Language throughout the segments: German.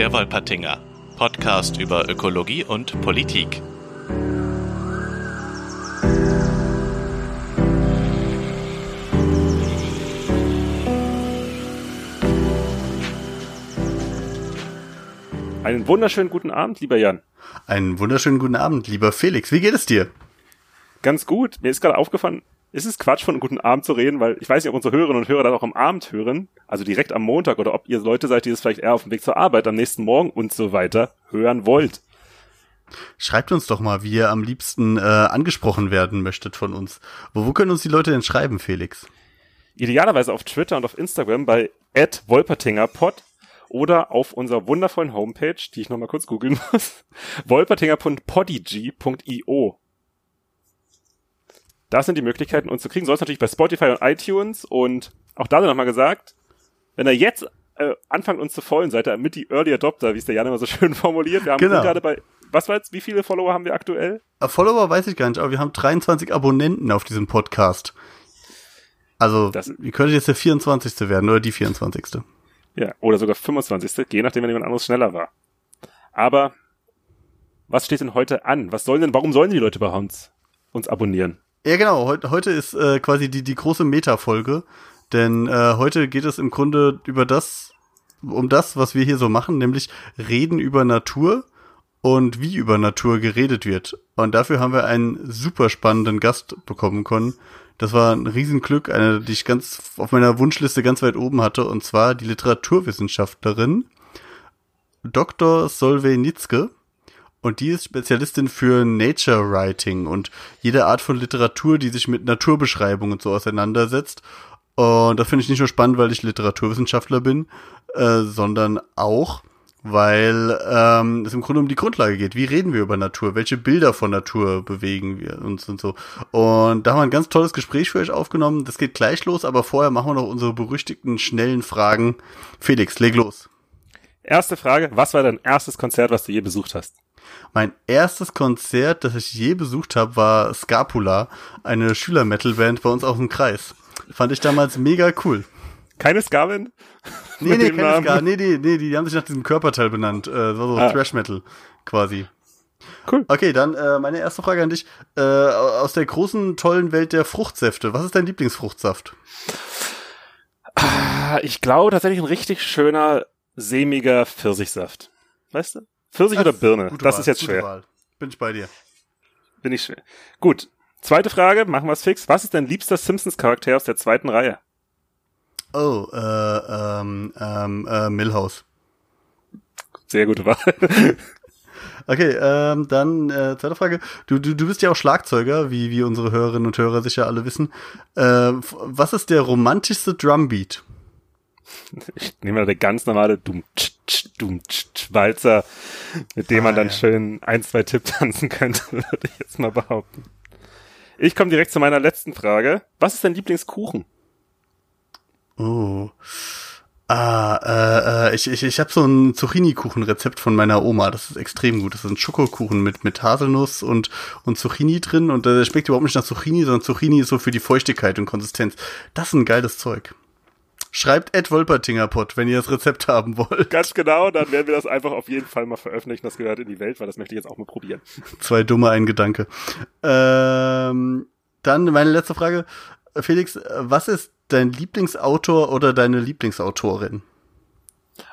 Der Wolpertinger, Podcast über Ökologie und Politik. Einen wunderschönen guten Abend, lieber Jan. Einen wunderschönen guten Abend, lieber Felix. Wie geht es dir? Ganz gut. Mir ist gerade aufgefallen, ist es Quatsch, von einem guten Abend zu reden, weil ich weiß nicht, ob unsere Hörerinnen und Hörer das auch am Abend hören, also direkt am Montag, oder ob ihr Leute seid, die das vielleicht eher auf dem Weg zur Arbeit, am nächsten Morgen und so weiter hören wollt. Schreibt uns doch mal, wie ihr am liebsten äh, angesprochen werden möchtet von uns. Wo, wo können uns die Leute denn schreiben, Felix? Idealerweise auf Twitter und auf Instagram bei wolpertingerpod oder auf unserer wundervollen Homepage, die ich nochmal kurz googeln muss, wolpertinger.podigy.io. Das sind die Möglichkeiten, uns zu kriegen. Sonst natürlich bei Spotify und iTunes. Und auch da nochmal gesagt, wenn ihr jetzt äh, anfangt uns zu folgen, seid ihr mit die Early Adopter, wie es der Jan immer so schön formuliert. Wir haben Genau. gerade bei, was war jetzt, wie viele Follower haben wir aktuell? Äh, Follower weiß ich gar nicht, aber wir haben 23 Abonnenten auf diesem Podcast. Also, Das- wie könnte jetzt der 24. werden oder die 24. Ja, oder sogar 25. Je nachdem, wenn jemand anderes schneller war. Aber was steht denn heute an? Was sollen denn, warum sollen die Leute bei uns uns abonnieren? Ja, genau. Heute, heute ist äh, quasi die, die große Meta-Folge. Denn äh, heute geht es im Grunde über das, um das, was wir hier so machen, nämlich reden über Natur und wie über Natur geredet wird. Und dafür haben wir einen super spannenden Gast bekommen können. Das war ein Riesenglück, eine, die ich ganz auf meiner Wunschliste ganz weit oben hatte, und zwar die Literaturwissenschaftlerin Dr. Solveig Nitzke. Und die ist Spezialistin für Nature Writing und jede Art von Literatur, die sich mit Naturbeschreibungen so auseinandersetzt. Und das finde ich nicht nur spannend, weil ich Literaturwissenschaftler bin, äh, sondern auch, weil ähm, es im Grunde um die Grundlage geht. Wie reden wir über Natur? Welche Bilder von Natur bewegen wir uns und so? Und da haben wir ein ganz tolles Gespräch für euch aufgenommen. Das geht gleich los, aber vorher machen wir noch unsere berüchtigten, schnellen Fragen. Felix, leg los. Erste Frage, was war dein erstes Konzert, was du je besucht hast? Mein erstes Konzert, das ich je besucht habe, war Scapula, eine Schüler-Metal-Band bei uns aus dem Kreis. Fand ich damals mega cool. Keine Skavin? Nee, nee, keine Namen? Ska. Nee, nee, nee, die haben sich nach diesem Körperteil benannt. Äh, das war so Ah. Thrash-Metal quasi. Cool. Okay, dann äh, meine erste Frage an dich. Äh, aus der großen, tollen Welt der Fruchtsäfte. Was ist dein Lieblingsfruchtsaft? Ah, Ich glaube tatsächlich ein richtig schöner, sämiger Pfirsichsaft. Weißt du? Pfirsich oder Birne? Das Wahl, ist jetzt schwer. Wahl. Bin ich bei dir. Bin ich schwer. Gut. Zweite Frage, machen wir es fix. Was ist dein liebster Simpsons-Charakter aus der zweiten Reihe? Oh, äh, ähm, ähm, äh, Millhouse. Sehr gute Wahl. Okay, ähm, dann äh, zweite Frage. Du, du, du bist ja auch Schlagzeuger, wie, wie unsere Hörerinnen und Hörer sicher alle wissen. Äh, was ist der romantischste Drumbeat? Ich nehme mal der ganz normale Dum tsch, tsch, Dum tsch, tsch, Walzer, mit dem man Ah, dann ja. schön ein, zwei Tipp tanzen könnte, würde ich jetzt mal behaupten. Ich komme direkt zu meiner letzten Frage. Was ist dein Lieblingskuchen? Oh. Ah, äh, äh, ich, ich, ich habe so ein Zucchini-Kuchen-Rezept von meiner Oma. Das ist extrem gut. Das ist ein Schokokuchen mit, mit Haselnuss und, und Zucchini drin. Und der schmeckt überhaupt nicht nach Zucchini, sondern Zucchini ist so für die Feuchtigkeit und Konsistenz. Das ist ein geiles Zeug. Schreibt Ed Wolpertingerpott, wenn ihr das Rezept haben wollt. Ganz genau, dann werden wir das einfach auf jeden Fall mal veröffentlichen. Das gehört in die Welt, weil das möchte ich jetzt auch mal probieren. Zwei dumme, ein Gedanke. Ähm, dann meine letzte Frage. Felix, was ist dein Lieblingsautor oder deine Lieblingsautorin?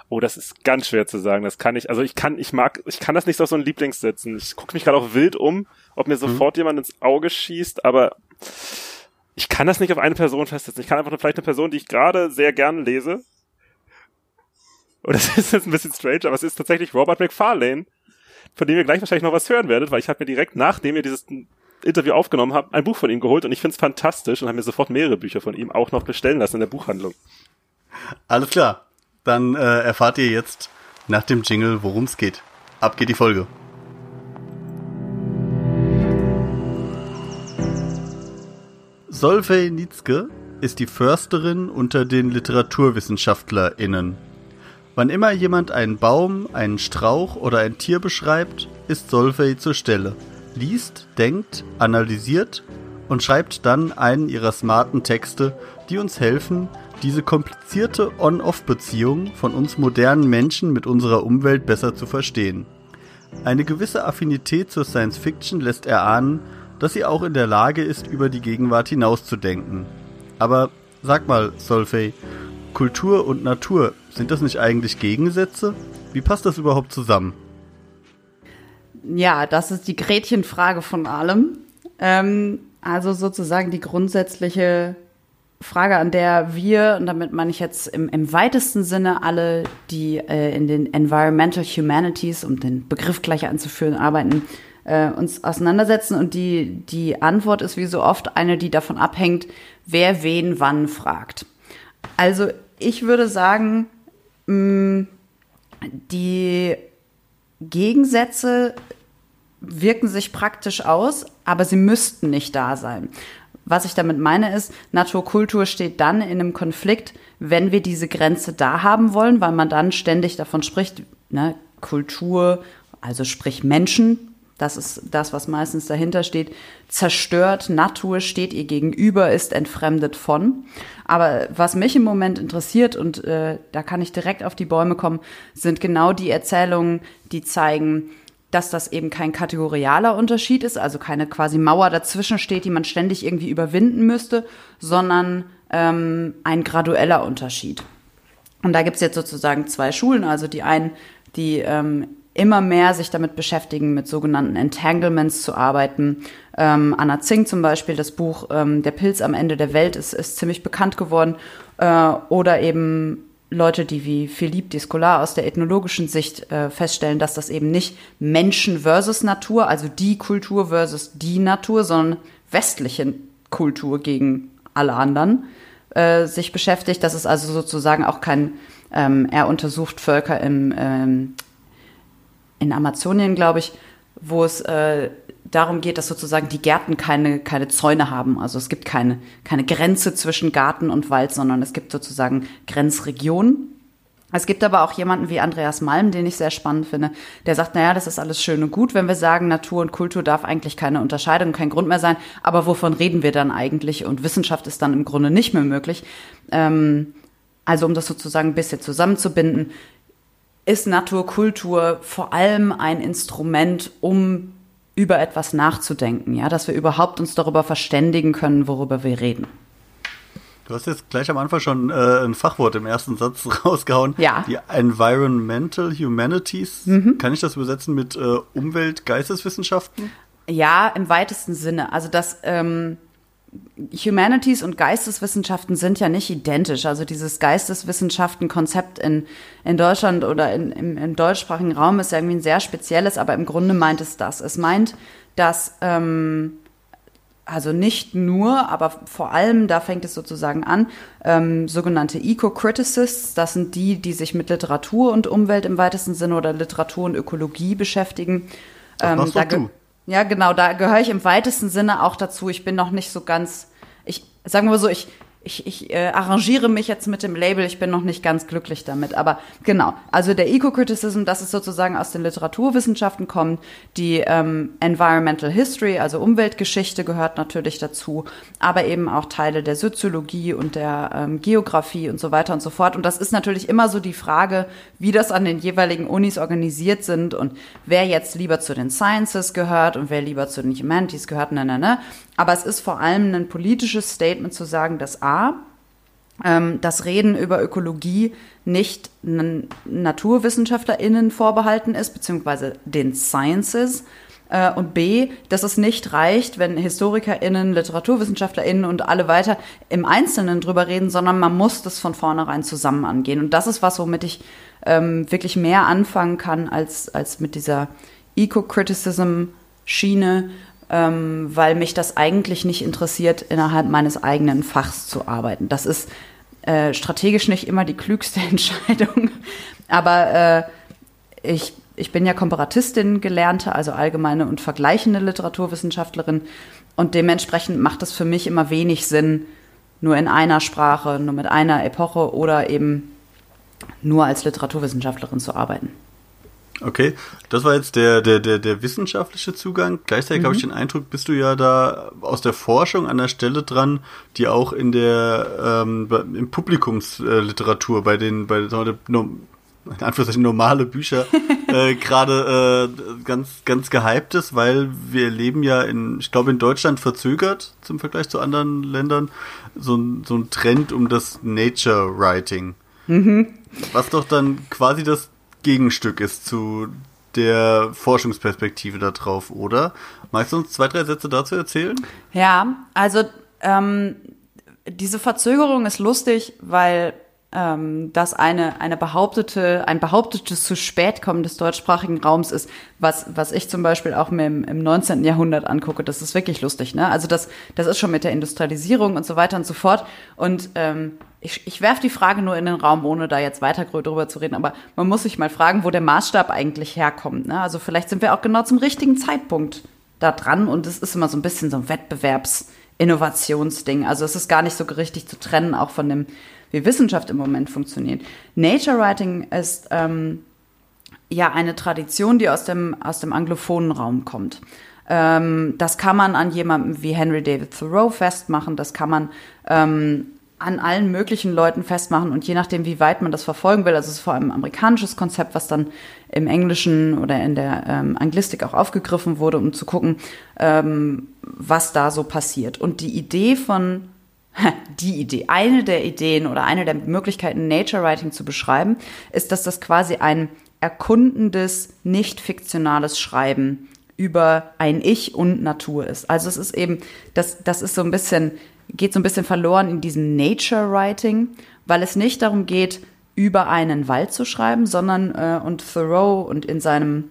Oh, das ist ganz schwer zu sagen. Das kann ich, also ich kann, ich mag, ich kann das nicht auf so ein Lieblings setzen. Ich gucke mich gerade auch wild um, ob mir sofort jemand ins Auge schießt, aber ich kann das nicht auf eine Person festsetzen. Ich kann einfach nur vielleicht eine Person, die ich gerade sehr gerne lese. Und das ist jetzt ein bisschen strange, aber es ist tatsächlich Robert McFarlane, von dem ihr gleich wahrscheinlich noch was hören werdet, weil ich habe mir direkt, nachdem ihr dieses Interview aufgenommen habt, ein Buch von ihm geholt und ich finde es fantastisch und habe mir sofort mehrere Bücher von ihm auch noch bestellen lassen in der Buchhandlung. Alles klar. Dann äh, erfahrt ihr jetzt nach dem Jingle, worum es geht. Ab geht die Folge. Solveig Nitzke ist die Försterin unter den LiteraturwissenschaftlerInnen. Wann immer jemand einen Baum, einen Strauch oder ein Tier beschreibt, ist Solveig zur Stelle. Liest, denkt, analysiert und schreibt dann einen ihrer smarten Texte, die uns helfen, diese komplizierte On-Off-Beziehung von uns modernen Menschen mit unserer Umwelt besser zu verstehen. Eine gewisse Affinität zur Science Fiction lässt erahnen, dass sie auch in der Lage ist, über die Gegenwart hinauszudenken. Aber sag mal, Solfey, Kultur und Natur, sind das nicht eigentlich Gegensätze? Wie passt das überhaupt zusammen? Ja, das ist die Gretchenfrage von allem. Ähm, also sozusagen die grundsätzliche Frage, an der wir, und damit meine ich jetzt im, im weitesten Sinne alle, die äh, in den Environmental Humanities, um den Begriff gleich anzuführen, arbeiten, äh, uns auseinandersetzen. Und die, die Antwort ist wie so oft eine, die davon abhängt, wer wen wann fragt. Also ich würde sagen, mh, mm, die Gegensätze wirken sich praktisch aus, aber sie müssten nicht da sein. Was ich damit meine ist, Naturkultur steht dann in einem Konflikt, wenn wir diese Grenze da haben wollen, weil man dann ständig davon spricht, ne, Kultur, also sprich Menschen, das ist das, was meistens dahinter steht, zerstört, Natur steht ihr gegenüber, ist entfremdet von. Aber was mich im Moment interessiert, und äh, da kann ich direkt auf die Bäume kommen, sind genau die Erzählungen, die zeigen, dass das eben kein kategorialer Unterschied ist, also keine quasi Mauer dazwischen steht, die man ständig irgendwie überwinden müsste, sondern ähm, ein gradueller Unterschied. Und da gibt's jetzt sozusagen zwei Schulen, also die einen, die ähm, immer mehr sich damit beschäftigen, mit sogenannten Entanglements zu arbeiten. Ähm, Anna Zing zum Beispiel, das Buch ähm, Der Pilz am Ende der Welt ist, ist ziemlich bekannt geworden. Äh, oder eben Leute, die wie Philippe Descolar aus der ethnologischen Sicht äh, feststellen, dass das eben nicht Menschen versus Natur, also die Kultur versus die Natur, sondern westliche Kultur gegen alle anderen äh, sich beschäftigt. Das ist also sozusagen auch kein, ähm, er untersucht Völker im, ähm, in Amazonien, glaube ich, wo es äh, darum geht, dass sozusagen die Gärten keine, keine Zäune haben. Also es gibt keine, keine Grenze zwischen Garten und Wald, sondern es gibt sozusagen Grenzregionen. Es gibt aber auch jemanden wie Andreas Malm, den ich sehr spannend finde, der sagt, naja, das ist alles schön und gut, wenn wir sagen, Natur und Kultur darf eigentlich keine Unterscheidung, kein Grund mehr sein, aber wovon reden wir dann eigentlich? Und Wissenschaft ist dann im Grunde nicht mehr möglich. Ähm, also um das sozusagen ein bisschen zusammenzubinden, ist Naturkultur vor allem ein Instrument, um über etwas nachzudenken, ja, dass wir überhaupt uns darüber verständigen können, worüber wir reden. Du hast jetzt gleich am Anfang schon äh, ein Fachwort im ersten Satz rausgehauen. Ja. Die Environmental Humanities. Mhm. Kann ich das übersetzen mit äh, Umwelt, Geisteswissenschaften? Ja, im weitesten Sinne. Also das ähm, Humanities und Geisteswissenschaften sind ja nicht identisch. Also dieses Geisteswissenschaften-Konzept in, in Deutschland oder in, im, im deutschsprachigen Raum ist ja irgendwie ein sehr spezielles, aber im Grunde meint es das. Es meint, dass ähm, also nicht nur, aber vor allem, da fängt es sozusagen an, ähm, sogenannte Eco-Criticists, das sind die, die sich mit Literatur und Umwelt im weitesten Sinne oder Literatur und Ökologie beschäftigen. Ähm, da du. Ja, genau, da gehöre ich im weitesten Sinne auch dazu. Ich bin noch nicht so ganz, ich sagen wir so, ich ich, ich äh, arrangiere mich jetzt mit dem Label, ich bin noch nicht ganz glücklich damit. Aber genau, also der Eco-Criticism, das ist sozusagen aus den Literaturwissenschaften kommt. Die ähm, Environmental History, also Umweltgeschichte gehört natürlich dazu, aber eben auch Teile der Soziologie und der ähm, Geografie und so weiter und so fort. Und das ist natürlich immer so die Frage, wie das an den jeweiligen Unis organisiert sind und wer jetzt lieber zu den Sciences gehört und wer lieber zu den Humanities gehört, ne, ne, ne. Aber es ist vor allem ein politisches Statement zu sagen, dass A, ähm, das Reden über Ökologie nicht NaturwissenschaftlerInnen vorbehalten ist, beziehungsweise den Sciences. Äh, und B, dass es nicht reicht, wenn HistorikerInnen, LiteraturwissenschaftlerInnen und alle weiter im Einzelnen drüber reden, sondern man muss das von vornherein zusammen angehen. Und das ist was, womit ich ähm, wirklich mehr anfangen kann als, als mit dieser Eco-Criticism-Schiene, ähm, weil mich das eigentlich nicht interessiert, innerhalb meines eigenen Fachs zu arbeiten. Das ist äh, strategisch nicht immer die klügste Entscheidung, aber äh, ich, ich bin ja Komparatistin gelernte, also allgemeine und vergleichende Literaturwissenschaftlerin und dementsprechend macht es für mich immer wenig Sinn, nur in einer Sprache, nur mit einer Epoche oder eben nur als Literaturwissenschaftlerin zu arbeiten. Okay, das war jetzt der, der, der, der wissenschaftliche Zugang. Gleichzeitig mhm. habe ich den Eindruck, bist du ja da aus der Forschung an der Stelle dran, die auch in der ähm, im Publikumsliteratur bei den bei den in Anführungszeichen normale Bücher äh, gerade äh, ganz ganz gehypt ist, weil wir leben ja in, ich glaube in Deutschland verzögert zum Vergleich zu anderen Ländern so ein so ein Trend um das Nature Writing, mhm. was doch dann quasi das Gegenstück ist zu der Forschungsperspektive da drauf, oder? Magst du uns zwei, drei Sätze dazu erzählen? Ja, also ähm, diese Verzögerung ist lustig, weil ähm, dass eine, eine behauptete, ein behauptetes zu spät kommen des deutschsprachigen Raums ist, was, was ich zum Beispiel auch mir im, im 19. Jahrhundert angucke. Das ist wirklich lustig, ne? Also das, das ist schon mit der Industrialisierung und so weiter und so fort. Und ähm, ich, ich werfe die Frage nur in den Raum, ohne da jetzt weiter drüber zu reden, aber man muss sich mal fragen, wo der Maßstab eigentlich herkommt. Ne? Also vielleicht sind wir auch genau zum richtigen Zeitpunkt da dran und es ist immer so ein bisschen so ein Wettbewerbs-Innovationsding. Also es ist gar nicht so richtig zu trennen, auch von dem wie Wissenschaft im Moment funktioniert. Nature Writing ist ähm, ja eine Tradition, die aus dem, aus dem anglophonen Raum kommt. Ähm, das kann man an jemandem wie Henry David Thoreau festmachen, das kann man ähm, an allen möglichen Leuten festmachen und je nachdem, wie weit man das verfolgen will, also es ist vor allem ein amerikanisches Konzept, was dann im Englischen oder in der ähm, Anglistik auch aufgegriffen wurde, um zu gucken, ähm, was da so passiert. Und die Idee von die Idee, eine der Ideen oder eine der Möglichkeiten, Nature Writing zu beschreiben, ist, dass das quasi ein erkundendes, nicht fiktionales Schreiben über ein Ich und Natur ist. Also es ist eben, das, das ist so ein bisschen, geht so ein bisschen verloren in diesem Nature Writing, weil es nicht darum geht, über einen Wald zu schreiben, sondern, äh, und Thoreau und in seinem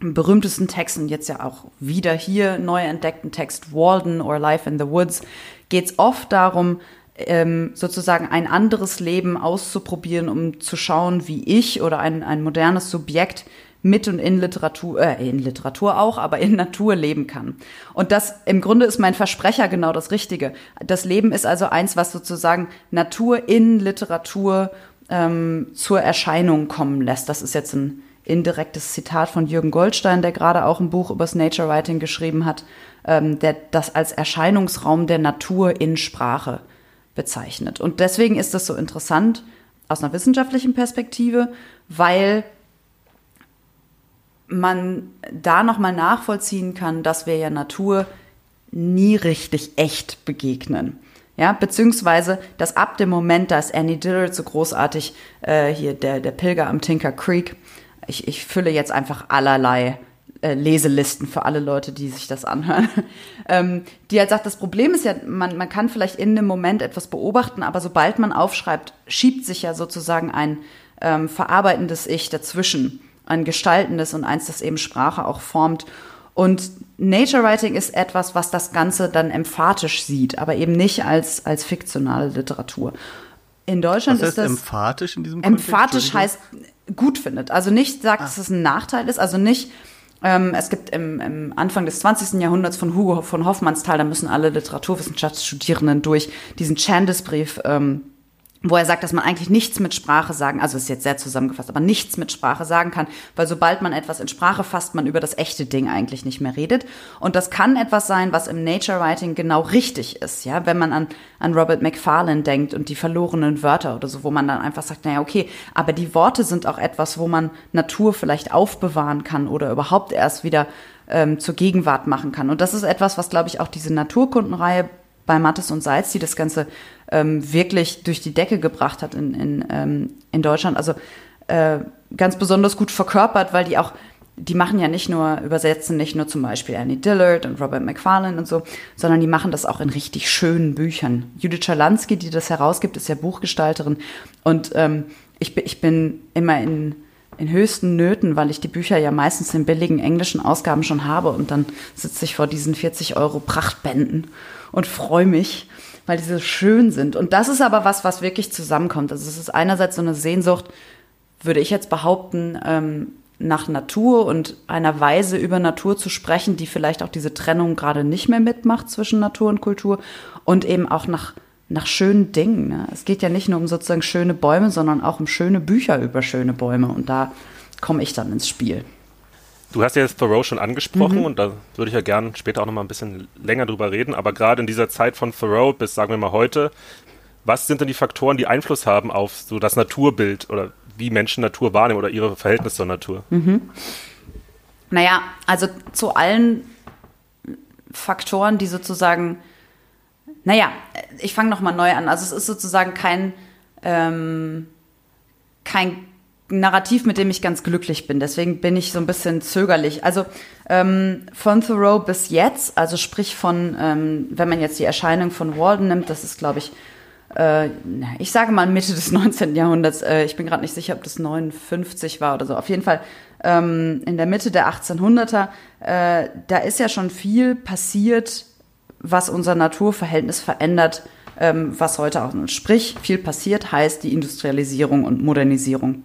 berühmtesten Text und jetzt ja auch wieder hier neu entdeckten Text Walden or Life in the Woods geht es oft darum, ähm, sozusagen ein anderes Leben auszuprobieren, um zu schauen, wie ich oder ein, ein modernes Subjekt mit und in Literatur, äh, in Literatur auch, aber in Natur leben kann. Und das im Grunde ist mein Versprecher genau das Richtige. Das Leben ist also eins, was sozusagen Natur in Literatur ähm, zur Erscheinung kommen lässt. Das ist jetzt ein indirektes Zitat von Jürgen Goldstein, der gerade auch ein Buch übers Nature Writing geschrieben hat, ähm, der das als Erscheinungsraum der Natur in Sprache bezeichnet. Und deswegen ist das so interessant aus einer wissenschaftlichen Perspektive, weil man da nochmal nachvollziehen kann, dass wir ja Natur nie richtig echt begegnen. Ja, beziehungsweise, dass ab dem Moment, dass Annie Dillard so großartig äh, hier der, der Pilger am Tinker Creek ich, ich fülle jetzt einfach allerlei äh, Leselisten für alle Leute, die sich das anhören. ähm, die halt sagt, das Problem ist ja, man, man kann vielleicht in dem Moment etwas beobachten, aber sobald man aufschreibt, schiebt sich ja sozusagen ein ähm, verarbeitendes Ich dazwischen, ein gestaltendes und eins, das eben Sprache auch formt. Und Nature Writing ist etwas, was das Ganze dann emphatisch sieht, aber eben nicht als, als fiktionale Literatur. In Deutschland Was heißt ist das emphatisch in diesem Kontext? Emphatisch heißt gut findet. Also nicht sagt, ah. dass es ein Nachteil ist, also nicht ähm, es gibt im, im Anfang des 20. Jahrhunderts von Hugo von Hoffmannsthal, da müssen alle Literaturwissenschaftsstudierenden durch diesen Chandes-Brief ähm, wo er sagt, dass man eigentlich nichts mit Sprache sagen, also ist jetzt sehr zusammengefasst, aber nichts mit Sprache sagen kann, weil sobald man etwas in Sprache fasst, man über das echte Ding eigentlich nicht mehr redet. Und das kann etwas sein, was im Nature Writing genau richtig ist, ja, wenn man an, an Robert McFarlane denkt und die verlorenen Wörter oder so, wo man dann einfach sagt, naja, okay, aber die Worte sind auch etwas, wo man Natur vielleicht aufbewahren kann oder überhaupt erst wieder ähm, zur Gegenwart machen kann. Und das ist etwas, was, glaube ich, auch diese Naturkundenreihe bei Mattes und Salz, die das Ganze ähm, wirklich durch die Decke gebracht hat in, in, ähm, in Deutschland. Also äh, ganz besonders gut verkörpert, weil die auch, die machen ja nicht nur, übersetzen nicht nur zum Beispiel Annie Dillard und Robert McFarlane und so, sondern die machen das auch in richtig schönen Büchern. Judith Schalansky, die das herausgibt, ist ja Buchgestalterin. Und ähm, ich, ich bin immer in, in höchsten Nöten, weil ich die Bücher ja meistens in billigen englischen Ausgaben schon habe und dann sitze ich vor diesen 40 Euro Prachtbänden und freue mich, weil die so schön sind. Und das ist aber was, was wirklich zusammenkommt. Also es ist einerseits so eine Sehnsucht, würde ich jetzt behaupten, ähm, nach Natur und einer Weise über Natur zu sprechen, die vielleicht auch diese Trennung gerade nicht mehr mitmacht zwischen Natur und Kultur und eben auch nach, nach schönen Dingen. Ne? Es geht ja nicht nur um sozusagen schöne Bäume, sondern auch um schöne Bücher über schöne Bäume. Und da komme ich dann ins Spiel. Du hast ja jetzt Thoreau schon angesprochen mhm. und da würde ich ja gern später auch noch mal ein bisschen länger drüber reden, aber gerade in dieser Zeit von Thoreau bis, sagen wir mal, heute, was sind denn die Faktoren, die Einfluss haben auf so das Naturbild oder wie Menschen Natur wahrnehmen oder ihre Verhältnisse zur Natur? Mhm. Naja, also zu allen Faktoren, die sozusagen, naja, ich fange nochmal neu an. Also es ist sozusagen kein, ähm, kein Narrativ, mit dem ich ganz glücklich bin. Deswegen bin ich so ein bisschen zögerlich. Also ähm, von Thoreau bis jetzt, also sprich von, ähm, wenn man jetzt die Erscheinung von Walden nimmt, das ist, glaube ich, äh, ich sage mal Mitte des 19. Jahrhunderts, äh, ich bin gerade nicht sicher, ob das 59 war oder so. Auf jeden Fall ähm, in der Mitte der 1800er, äh, da ist ja schon viel passiert, was unser Naturverhältnis verändert, ähm, was heute auch, sprich, viel passiert heißt die Industrialisierung und Modernisierung.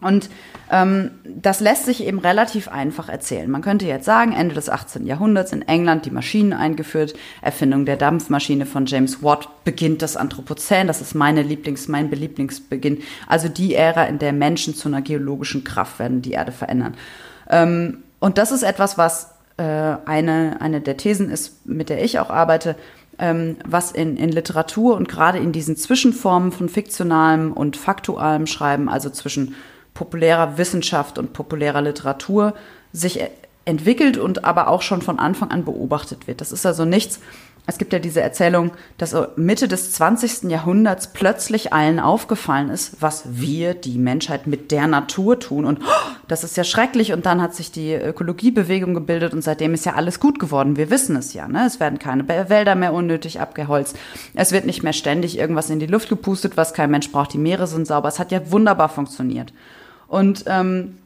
Und ähm, das lässt sich eben relativ einfach erzählen. Man könnte jetzt sagen, Ende des 18. Jahrhunderts in England die Maschinen eingeführt, Erfindung der Dampfmaschine von James Watt, beginnt das Anthropozän, das ist meine Lieblings, mein Belieblingsbeginn, also die Ära, in der Menschen zu einer geologischen Kraft werden, die Erde verändern. Ähm, und das ist etwas, was äh, eine, eine der Thesen ist, mit der ich auch arbeite, ähm, was in, in Literatur und gerade in diesen Zwischenformen von fiktionalem und faktualem Schreiben, also zwischen populärer Wissenschaft und populärer Literatur sich entwickelt und aber auch schon von Anfang an beobachtet wird. Das ist also nichts. Es gibt ja diese Erzählung, dass Mitte des 20. Jahrhunderts plötzlich allen aufgefallen ist, was wir, die Menschheit, mit der Natur tun. Und oh, das ist ja schrecklich. Und dann hat sich die Ökologiebewegung gebildet und seitdem ist ja alles gut geworden. Wir wissen es ja. Ne? Es werden keine Wälder mehr unnötig abgeholzt. Es wird nicht mehr ständig irgendwas in die Luft gepustet, was kein Mensch braucht. Die Meere sind sauber. Es hat ja wunderbar funktioniert. Und ähm,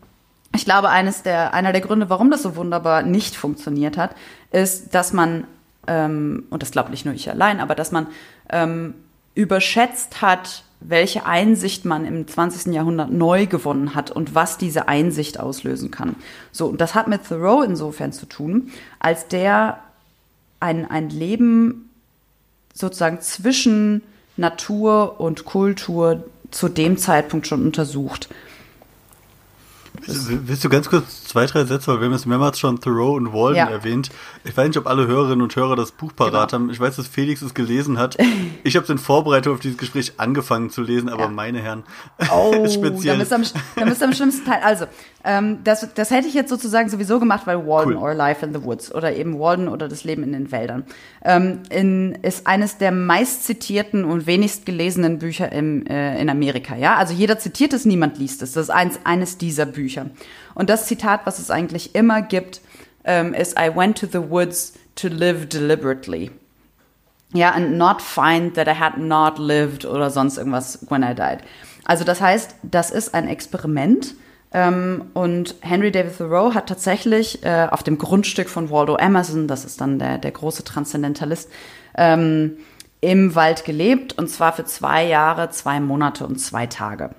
ich glaube, eines der, einer der Gründe, warum das so wunderbar nicht funktioniert hat, ist, dass man, ähm, und das glaube nicht nur ich allein, aber dass man ähm, überschätzt hat, welche Einsicht man im 20. Jahrhundert neu gewonnen hat und was diese Einsicht auslösen kann. So, und das hat mit Thoreau insofern zu tun, als der ein, ein Leben sozusagen zwischen Natur und Kultur zu dem Zeitpunkt schon untersucht. Willst du ganz kurz zwei, drei Sätze, weil wir haben es mehrmals schon Thoreau und Walden ja. erwähnt. Ich weiß nicht, ob alle Hörerinnen und Hörer das Buch parat genau. haben. Ich weiß, dass Felix es gelesen hat. Ich habe es in Vorbereitung auf dieses Gespräch angefangen zu lesen, aber ja. meine Herren, oh, speziell. Da bist, du am, am schlimmsten Teil. Also, ähm, das, das hätte ich jetzt sozusagen sowieso gemacht, weil Walden cool. or Life in the Woods oder eben Walden oder das Leben in den Wäldern ähm, in, ist eines der meist zitierten und wenigst gelesenen Bücher im, äh, in Amerika. Ja, also jeder zitiert es, niemand liest es. Das ist eins, eines dieser Bücher. Und das Zitat, was es eigentlich immer gibt, ähm, ist I went to the woods to live deliberately. Ja, and not find that I had not lived oder sonst irgendwas when I died. Also das heißt, das ist ein Experiment ähm, und Henry David Thoreau hat tatsächlich äh, auf dem Grundstück von Waldo Emerson, das ist dann der, der große Transzendentalist, ähm, im Wald gelebt und zwar für zwei Jahre, zwei Monate und zwei Tage.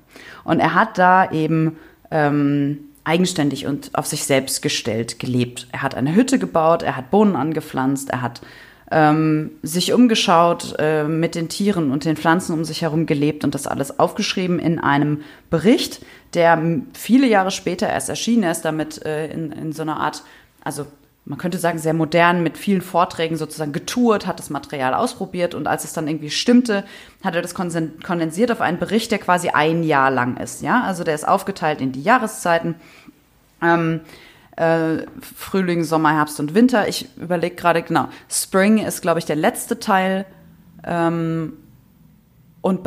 Und er hat da eben ähm, eigenständig und auf sich selbst gestellt gelebt. Er hat eine Hütte gebaut, er hat Bohnen angepflanzt, er hat ähm, sich umgeschaut, äh, mit den Tieren und den Pflanzen um sich herum gelebt und das alles aufgeschrieben in einem Bericht, der viele Jahre später erst erschienen ist, damit äh, in, in so einer Art, also man könnte sagen, sehr modern mit vielen Vorträgen sozusagen getourt, hat das Material ausprobiert und als es dann irgendwie stimmte, hat er das kondensiert auf einen Bericht, der quasi ein Jahr lang ist. Ja, also der ist aufgeteilt in die Jahreszeiten. Ähm, äh, Frühling, Sommer, Herbst und Winter. Ich überlege gerade, genau, Spring ist, glaube ich, der letzte Teil. Ähm, und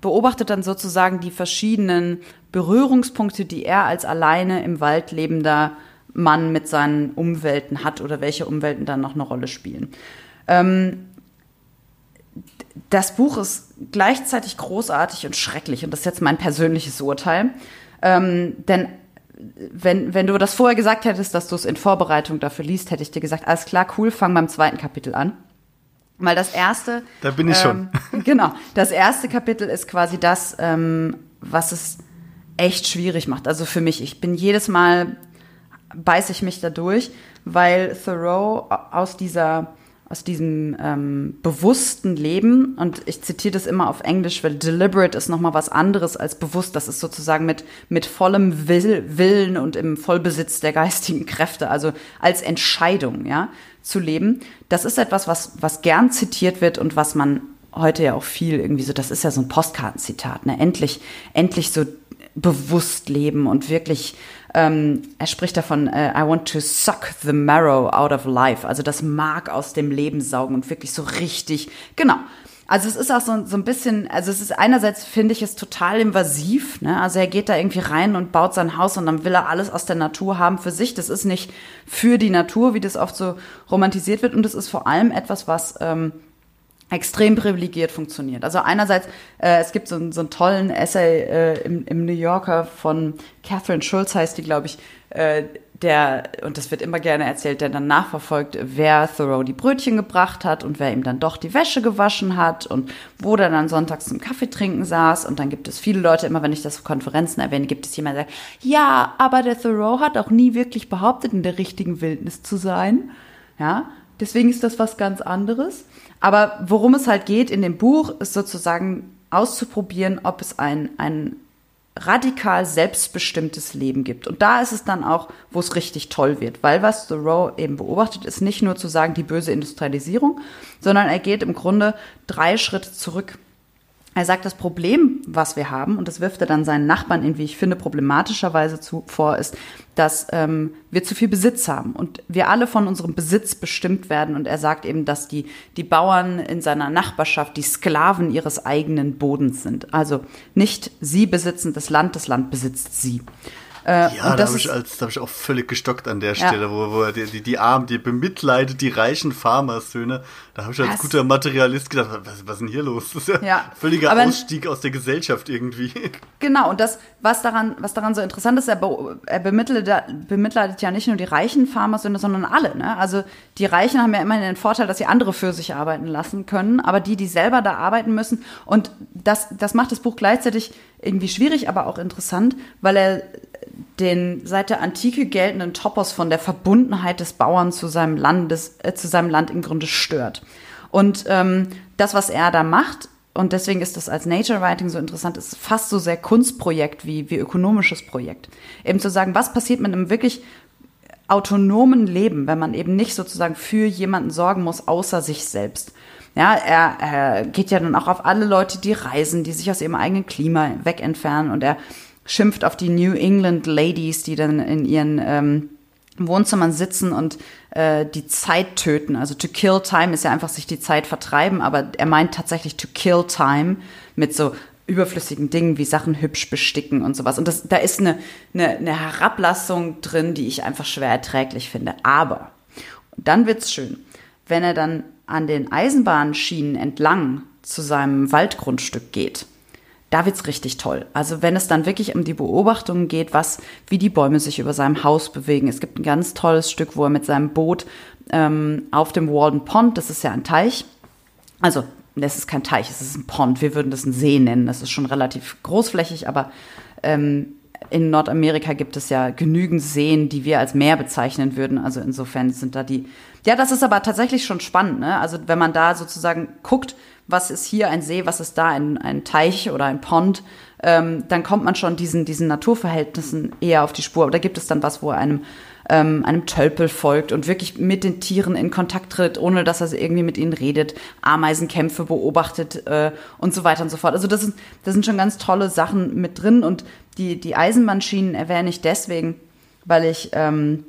beobachtet dann sozusagen die verschiedenen Berührungspunkte, die er als alleine im Wald lebender Mann mit seinen Umwelten hat oder welche Umwelten dann noch eine Rolle spielen. Ähm, das Buch ist gleichzeitig großartig und schrecklich und das ist jetzt mein persönliches Urteil. Ähm, denn wenn, wenn du das vorher gesagt hättest, dass du es in Vorbereitung dafür liest, hätte ich dir gesagt, alles klar, cool, fang beim zweiten Kapitel an. Weil das erste. Da bin ich ähm, schon. genau. Das erste Kapitel ist quasi das, ähm, was es echt schwierig macht. Also für mich. Ich bin jedes Mal beiße ich mich da durch, weil Thoreau aus dieser aus diesem ähm, bewussten Leben. Und ich zitiere das immer auf Englisch, weil deliberate ist nochmal was anderes als bewusst. Das ist sozusagen mit, mit vollem Will, Willen und im Vollbesitz der geistigen Kräfte, also als Entscheidung, ja, zu leben. Das ist etwas, was, was gern zitiert wird und was man heute ja auch viel irgendwie so, das ist ja so ein Postkartenzitat, ne? Endlich, endlich so bewusst leben und wirklich, ähm, er spricht davon, äh, I want to suck the marrow out of life, also das Mark aus dem Leben saugen und wirklich so richtig, genau. Also es ist auch so, so ein bisschen, also es ist einerseits finde ich es total invasiv, ne? Also er geht da irgendwie rein und baut sein Haus und dann will er alles aus der Natur haben für sich. Das ist nicht für die Natur, wie das oft so romantisiert wird. Und es ist vor allem etwas, was ähm, extrem privilegiert funktioniert. Also einerseits, äh, es gibt so, einen, so einen tollen Essay äh, im, im New Yorker von Catherine Schulz, heißt die, glaube ich, äh, der, und das wird immer gerne erzählt, der dann nachverfolgt, wer Thoreau die Brötchen gebracht hat und wer ihm dann doch die Wäsche gewaschen hat und wo der dann sonntags zum Kaffee trinken saß. Und dann gibt es viele Leute, immer wenn ich das auf Konferenzen erwähne, gibt es jemanden, der sagt, ja, aber der Thoreau hat auch nie wirklich behauptet, in der richtigen Wildnis zu sein. Ja, deswegen ist das was ganz anderes. Aber worum es halt geht in dem Buch, ist sozusagen auszuprobieren, ob es ein, ein radikal selbstbestimmtes Leben gibt. Und da ist es dann auch, wo es richtig toll wird. Weil was Thoreau eben beobachtet, ist nicht nur zu sagen, die böse Industrialisierung, sondern er geht im Grunde drei Schritte zurück. Er sagt, das Problem, was wir haben, und das wirft er dann seinen Nachbarn in, wie ich finde, problematischerweise zu, vor, ist, dass ähm, wir zu viel Besitz haben und wir alle von unserem Besitz bestimmt werden. Und er sagt eben, dass die, die Bauern in seiner Nachbarschaft die Sklaven ihres eigenen Bodens sind. Also nicht sie besitzen das Land, das Land besitzt sie. Äh, ja, da habe ich, als, da hab ich auch völlig gestockt an der Stelle, ja. wo, wo er die, die, die Armen, die bemitleidet, die reichen Farmersöhne. Da habe ich als was? guter Materialist gedacht, was, was ist denn hier los? Das ist ja, ja. völliger Aber Ausstieg aus der Gesellschaft irgendwie. Genau, und das, was daran, was daran so interessant ist, er, be, er bemitleidet, bemitleidet ja nicht nur die reichen Farmersöhne, sondern alle. Ne? Also die Reichen haben ja immer den Vorteil, dass sie andere für sich arbeiten lassen können, aber die, die selber da arbeiten müssen, und das, das macht das Buch gleichzeitig irgendwie schwierig, aber auch interessant, weil er den seit der Antike geltenden Topos von der Verbundenheit des Bauern zu seinem, Landes, äh, zu seinem Land im Grunde stört. Und ähm, das, was er da macht, und deswegen ist das als Nature Writing so interessant, ist fast so sehr Kunstprojekt wie, wie ökonomisches Projekt. Eben zu sagen, was passiert mit einem wirklich autonomen Leben, wenn man eben nicht sozusagen für jemanden sorgen muss, außer sich selbst. Ja, er, er geht ja dann auch auf alle Leute, die reisen, die sich aus ihrem eigenen Klima wegentfernen und er schimpft auf die New England Ladies, die dann in ihren ähm, Wohnzimmern sitzen und äh, die Zeit töten. Also to kill time ist ja einfach sich die Zeit vertreiben, aber er meint tatsächlich to kill time mit so überflüssigen Dingen wie Sachen hübsch besticken und sowas. Und das, da ist eine, eine, eine Herablassung drin, die ich einfach schwer erträglich finde. Aber dann wird's schön, wenn er dann an den Eisenbahnschienen entlang zu seinem Waldgrundstück geht da wird's richtig toll. Also wenn es dann wirklich um die Beobachtungen geht, was, wie die Bäume sich über seinem Haus bewegen. Es gibt ein ganz tolles Stück, wo er mit seinem Boot ähm, auf dem Walden Pond, das ist ja ein Teich, also das ist kein Teich, es ist ein Pond, wir würden das ein See nennen. Das ist schon relativ großflächig, aber ähm, in Nordamerika gibt es ja genügend Seen, die wir als Meer bezeichnen würden. Also insofern sind da die. Ja, das ist aber tatsächlich schon spannend. Ne? Also wenn man da sozusagen guckt, was ist hier ein See, was ist da ein, ein Teich oder ein Pond, ähm, dann kommt man schon diesen, diesen Naturverhältnissen eher auf die Spur. Aber da gibt es dann was, wo einem, ähm, einem Tölpel folgt und wirklich mit den Tieren in Kontakt tritt, ohne dass er irgendwie mit ihnen redet, Ameisenkämpfe beobachtet äh, und so weiter und so fort. Also das, ist, das sind schon ganz tolle Sachen mit drin und die, die Eisenbahnschienen erwähne ich deswegen, weil ich ähm,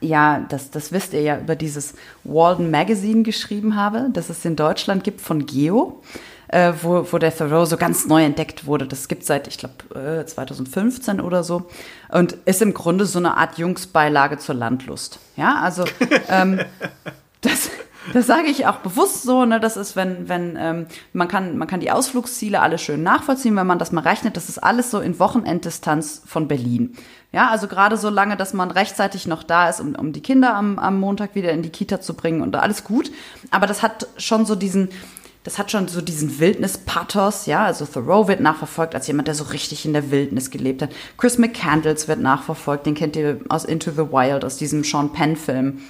ja, das, das wisst ihr ja, über dieses Walden Magazine geschrieben habe, das es in Deutschland gibt von Geo, äh, wo, wo der Thoreau so ganz neu entdeckt wurde. Das gibt seit, ich glaube, äh, 2015 oder so. Und ist im Grunde so eine Art Jungsbeilage zur Landlust. Ja, also ähm, das, das sage ich auch bewusst so, ne? Das ist, wenn, wenn, ähm, man kann, man kann die Ausflugsziele alle schön nachvollziehen, wenn man das mal rechnet, das ist alles so in Wochenenddistanz von Berlin. Ja, also gerade so lange, dass man rechtzeitig noch da ist, um, um die Kinder am, am Montag wieder in die Kita zu bringen und alles gut. Aber das hat schon so diesen, das hat schon so diesen Wildnis-Pathos, ja. Also Thoreau wird nachverfolgt als jemand, der so richtig in der Wildnis gelebt hat. Chris McCandles wird nachverfolgt, den kennt ihr aus Into the Wild, aus diesem Sean Penn-Film.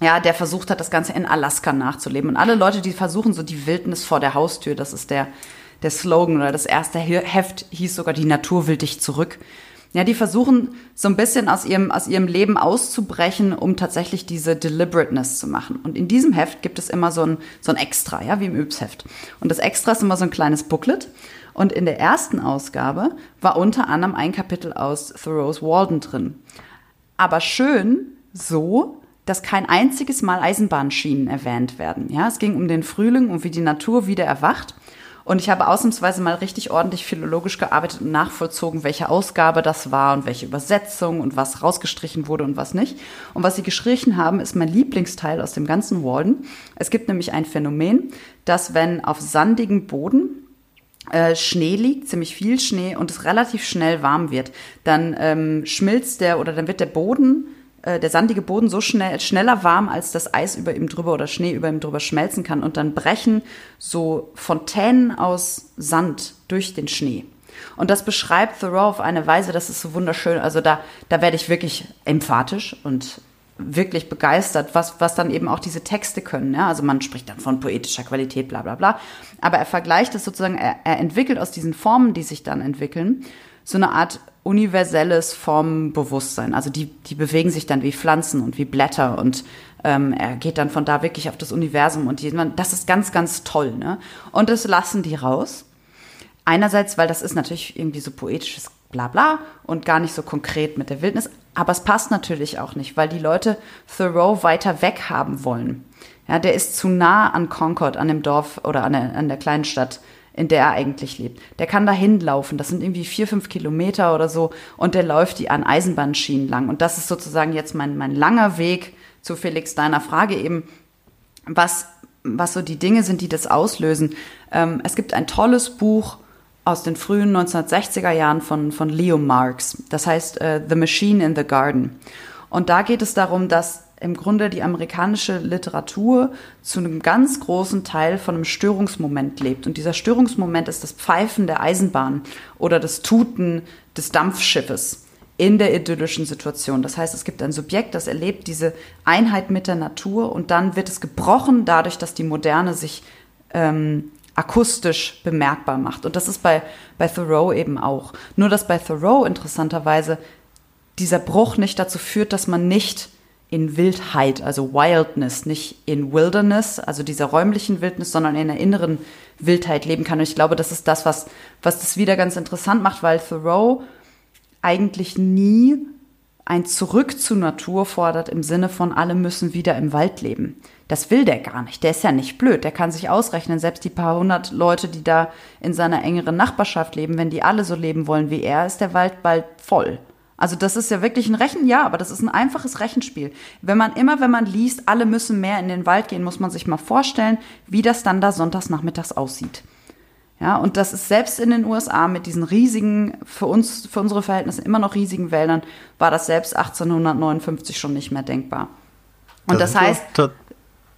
Ja, der versucht hat, das Ganze in Alaska nachzuleben. Und alle Leute, die versuchen so die Wildnis vor der Haustür, das ist der, der Slogan oder das erste Heft hieß sogar, die Natur will dich zurück. Ja, die versuchen so ein bisschen aus ihrem, aus ihrem Leben auszubrechen, um tatsächlich diese Deliberateness zu machen. Und in diesem Heft gibt es immer so ein, so ein Extra, ja, wie im Übsheft. Und das Extra ist immer so ein kleines Booklet. Und in der ersten Ausgabe war unter anderem ein Kapitel aus Thoreau's Walden drin. Aber schön so, dass kein einziges Mal Eisenbahnschienen erwähnt werden. Ja, es ging um den Frühling und wie die Natur wieder erwacht. Und ich habe ausnahmsweise mal richtig ordentlich philologisch gearbeitet und nachvollzogen, welche Ausgabe das war und welche Übersetzung und was rausgestrichen wurde und was nicht. Und was sie gestrichen haben, ist mein Lieblingsteil aus dem ganzen Walden. Es gibt nämlich ein Phänomen, dass wenn auf sandigem Boden äh, Schnee liegt, ziemlich viel Schnee und es relativ schnell warm wird, dann ähm, schmilzt der oder dann wird der Boden äh, der sandige Boden so schnell, schneller warm, als das Eis über ihm drüber oder Schnee über ihm drüber schmelzen kann. Und dann brechen so Fontänen aus Sand durch den Schnee. Und das beschreibt Thoreau auf eine Weise, das ist so wunderschön. Also da, da werde ich wirklich emphatisch und wirklich begeistert, was, was dann eben auch diese Texte können. Ja? Also man spricht dann von poetischer Qualität, bla bla bla. Aber er vergleicht es sozusagen, er, er entwickelt aus diesen Formen, die sich dann entwickeln, so eine Art universelles Formbewusstsein. Also die, die bewegen sich dann wie Pflanzen und wie Blätter und ähm, er geht dann von da wirklich auf das Universum und die, das ist ganz, ganz toll. Ne? Und das lassen die raus. Einerseits, weil das ist natürlich irgendwie so poetisches Blabla und gar nicht so konkret mit der Wildnis, aber es passt natürlich auch nicht, weil die Leute Thoreau weiter weg haben wollen. Ja, der ist zu nah an Concord, an dem Dorf oder an der, an der kleinen Stadt in der er eigentlich lebt. Der kann da hinlaufen, das sind irgendwie vier, fünf Kilometer oder so, und der läuft die an Eisenbahnschienen lang. Und das ist sozusagen jetzt mein, mein langer Weg zu Felix deiner Frage eben, was, was so die Dinge sind, die das auslösen. Ähm, es gibt ein tolles Buch aus den frühen 1960er Jahren von, von Leo Marx. Das heißt uh, The Machine in the Garden. Und da geht es darum, dass im Grunde die amerikanische Literatur zu einem ganz großen Teil von einem Störungsmoment lebt. Und dieser Störungsmoment ist das Pfeifen der Eisenbahn oder das Tuten des Dampfschiffes in der idyllischen Situation. Das heißt, es gibt ein Subjekt, das erlebt diese Einheit mit der Natur und dann wird es gebrochen dadurch, dass die Moderne sich ähm, akustisch bemerkbar macht. Und das ist bei, bei Thoreau eben auch. Nur dass bei Thoreau interessanterweise dieser Bruch nicht dazu führt, dass man nicht in Wildheit, also Wildness, nicht in Wilderness, also dieser räumlichen Wildnis, sondern in der inneren Wildheit leben kann. Und ich glaube, das ist das, was, was das wieder ganz interessant macht, weil Thoreau eigentlich nie ein Zurück zur Natur fordert im Sinne von alle müssen wieder im Wald leben. Das will der gar nicht. Der ist ja nicht blöd. Der kann sich ausrechnen, selbst die paar hundert Leute, die da in seiner engeren Nachbarschaft leben, wenn die alle so leben wollen wie er, ist der Wald bald voll. Also das ist ja wirklich ein Rechen, ja, aber das ist ein einfaches Rechenspiel. Wenn man immer, wenn man liest, alle müssen mehr in den Wald gehen, muss man sich mal vorstellen, wie das dann da sonntags nachmittags aussieht. Ja, und das ist selbst in den USA mit diesen riesigen, für uns, für unsere Verhältnisse immer noch riesigen Wäldern, war das selbst 1859 schon nicht mehr denkbar. Und das, das heißt,